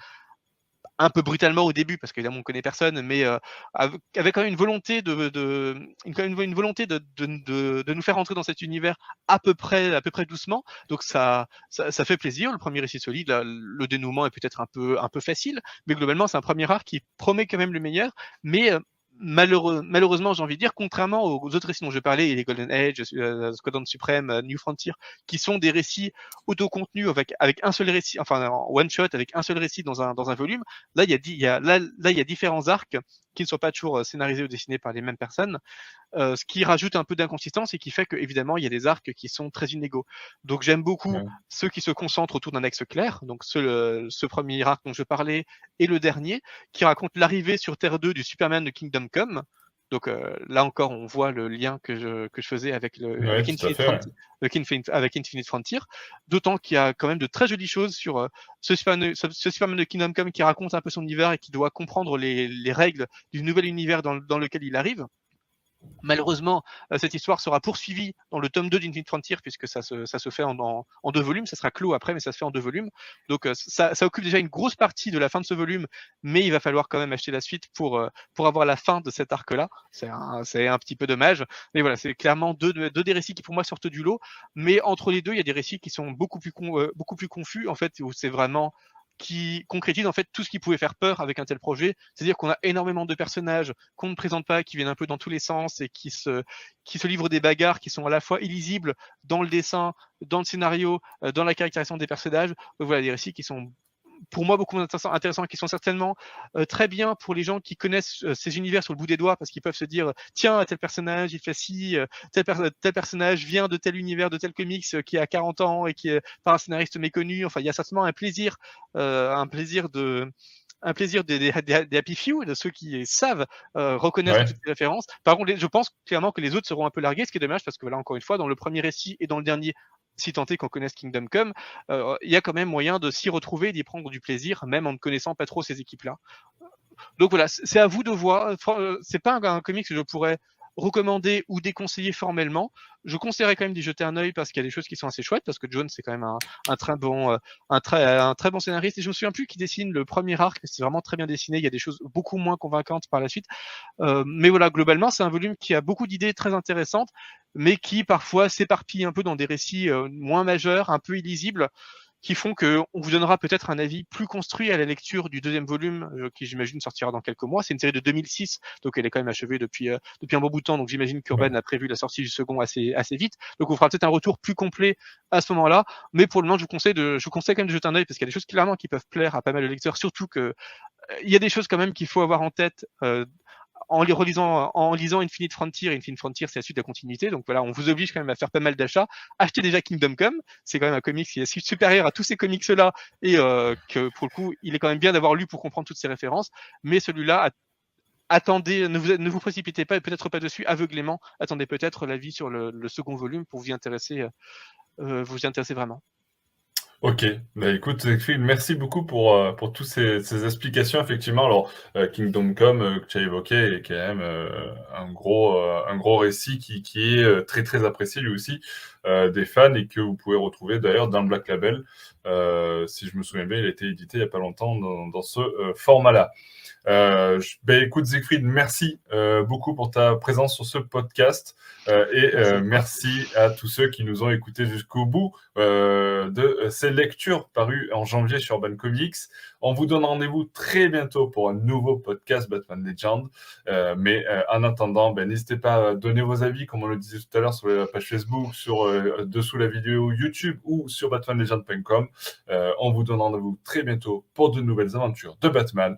un peu brutalement au début, parce qu'évidemment on connaît personne, mais euh, avec, quand même une volonté de, de une, volonté de, de, de, nous faire entrer dans cet univers à peu près, à peu près doucement. Donc ça, ça, ça fait plaisir. Le premier récit solide, le dénouement est peut-être un peu, un peu facile, mais globalement c'est un premier art qui promet quand même le meilleur, mais euh, malheureux, malheureusement, j'ai envie de dire, contrairement aux autres récits dont je parlais, les Golden Age, euh, Squadron Supreme, euh, New Frontier, qui sont des récits autocontenus avec, avec un seul récit, enfin, one shot, avec un seul récit dans un, volume. Là, il y a, il y a, là, là, il y a différents arcs qui ne sont pas toujours euh, scénarisés ou dessinés par les mêmes personnes, euh, ce qui rajoute un peu d'inconsistance et qui fait qu'évidemment, il y a des arcs qui sont très inégaux. Donc j'aime beaucoup ceux qui se concentrent autour d'un axe clair, donc ce, ce, premier arc dont je parlais et le dernier, qui raconte l'arrivée sur Terre 2 du Superman de Kingdom Come, donc euh, là encore, on voit le lien que je, que je faisais avec, le, avec, Infinite, Frontier, D'autant qu'il y a quand même de très jolies choses sur euh, ce, Superman, ce, Superman, de Kingdom Come qui raconte un peu son univers et qui doit comprendre les, les règles du nouvel univers dans, dans lequel il arrive. Malheureusement, euh, cette histoire sera poursuivie dans le tome 2 d'Infinite Frontier, puisque ça se, ça se fait en, deux volumes. Ça sera clos après, mais ça se fait en deux volumes. Donc, euh, ça, ça, occupe déjà une grosse partie de la fin de ce volume, mais il va falloir quand même acheter la suite pour, euh, pour avoir la fin de cet arc-là. C'est un, petit peu dommage. Mais voilà, c'est clairement deux, deux, des récits qui, pour moi, sortent du lot. Mais entre les deux, il y a des récits qui sont beaucoup plus, beaucoup plus confus, en fait, où c'est vraiment qui concrétise en fait tout ce qui pouvait faire peur avec un tel projet. C'est-à-dire qu'on a énormément de personnages qu'on ne présente pas, qui viennent un peu dans tous les sens et qui se, qui se livrent des bagarres qui sont à la fois illisibles dans le dessin, dans le scénario, euh, dans la caractérisation des personnages. Voilà des récits qui sont pour moi beaucoup intéressants, intéressants qui sont certainement euh, très bien pour les gens qui connaissent euh, ces univers sur le bout des doigts, parce qu'ils peuvent se dire tiens tel personnage il fait ci, euh, tel, tel, personnage vient de tel univers, de tel comics qui a 40 ans et qui est par un scénariste méconnu. Enfin, il y a certainement un plaisir, un plaisir de un plaisir des, des, des, Happy Few, de ceux qui savent reconnaître toutes ces références. Par contre, je pense clairement que les autres seront un peu largués, ce qui est dommage parce que voilà, encore une fois, dans le premier récit et dans le dernier, si tant est qu'on connaisse Kingdom Come, euh, il y a quand même moyen de s'y retrouver, d'y prendre du plaisir, même en ne connaissant pas trop ces équipes-là. Donc voilà, c'est à vous de voir. Euh, c'est pas un, un comic que je pourrais recommander ou déconseiller formellement. Je conseillerais quand même d'y jeter un œil parce qu'il y a des choses qui sont assez chouettes parce que John c'est quand même un, un, très bon euh, un très un très bon scénariste. Et je me souviens plus qui dessine le premier arc c'est vraiment très bien dessiné il y a des choses beaucoup moins convaincantes par la suite. Euh, mais voilà globalement c'est un volume qui a beaucoup d'idées très intéressantes mais qui parfois s'éparpille un peu dans des récits euh, moins majeurs un peu illisibles qui font qu'on vous donnera peut-être un avis plus construit à la lecture du deuxième volume, euh, qui j'imagine sortira dans quelques mois. C'est une série de 2006, donc elle est quand même achevée depuis, euh, depuis un bon bout de temps, donc j'imagine qu'Urban a prévu la sortie du second assez, assez vite. Donc on fera peut-être un retour plus complet à ce moment-là, mais pour le moment je vous conseille, de, je vous conseille quand même de jeter un œil, parce qu'il y a des choses clairement qui peuvent plaire à pas mal de lecteurs, surtout que euh, il y a des choses quand même qu'il faut avoir en tête euh, en lisant Infinite Frontier, Infinite Frontier, c'est la suite de la continuité. Donc voilà, on vous oblige quand même à faire pas mal d'achats. Achetez déjà Kingdom Come. C'est quand même un comics qui est supérieur à tous ces comics-là et euh, que pour le coup, il est quand même bien d'avoir lu pour comprendre toutes ces références. Mais celui-là, attendez, ne vous, précipitez pas et peut-être pas dessus aveuglément. Attendez peut-être l'avis sur le, second volume pour vous intéresser, euh, vous y intéresser vraiment. Ok, bah écoute, merci beaucoup pour, euh, pour toutes ces, ces, explications. Effectivement, alors euh, Kingdom Come euh, que tu as évoqué est quand même un, gros, un gros récit qui, qui est très très apprécié lui aussi des fans et que vous pouvez retrouver d'ailleurs dans le Black Label. si je me souviens bien, il a été édité il n'y a pas longtemps dans, dans ce format-là. Euh, ben, écoute, Siegfried, merci euh, beaucoup pour ta présence sur ce podcast euh, et euh, merci à tous ceux qui nous ont écoutés jusqu'au bout de ces lectures parues en janvier sur Urban Comics. On vous donne rendez-vous très bientôt pour un nouveau podcast Batman Legend. mais en attendant, ben, n'hésitez pas à donner vos avis, comme on le disait tout à l'heure, sur la page Facebook, sur dessous la vidéo YouTube ou sur batmanlegend.com. on vous donne rendez-vous très bientôt pour de nouvelles aventures de Batman.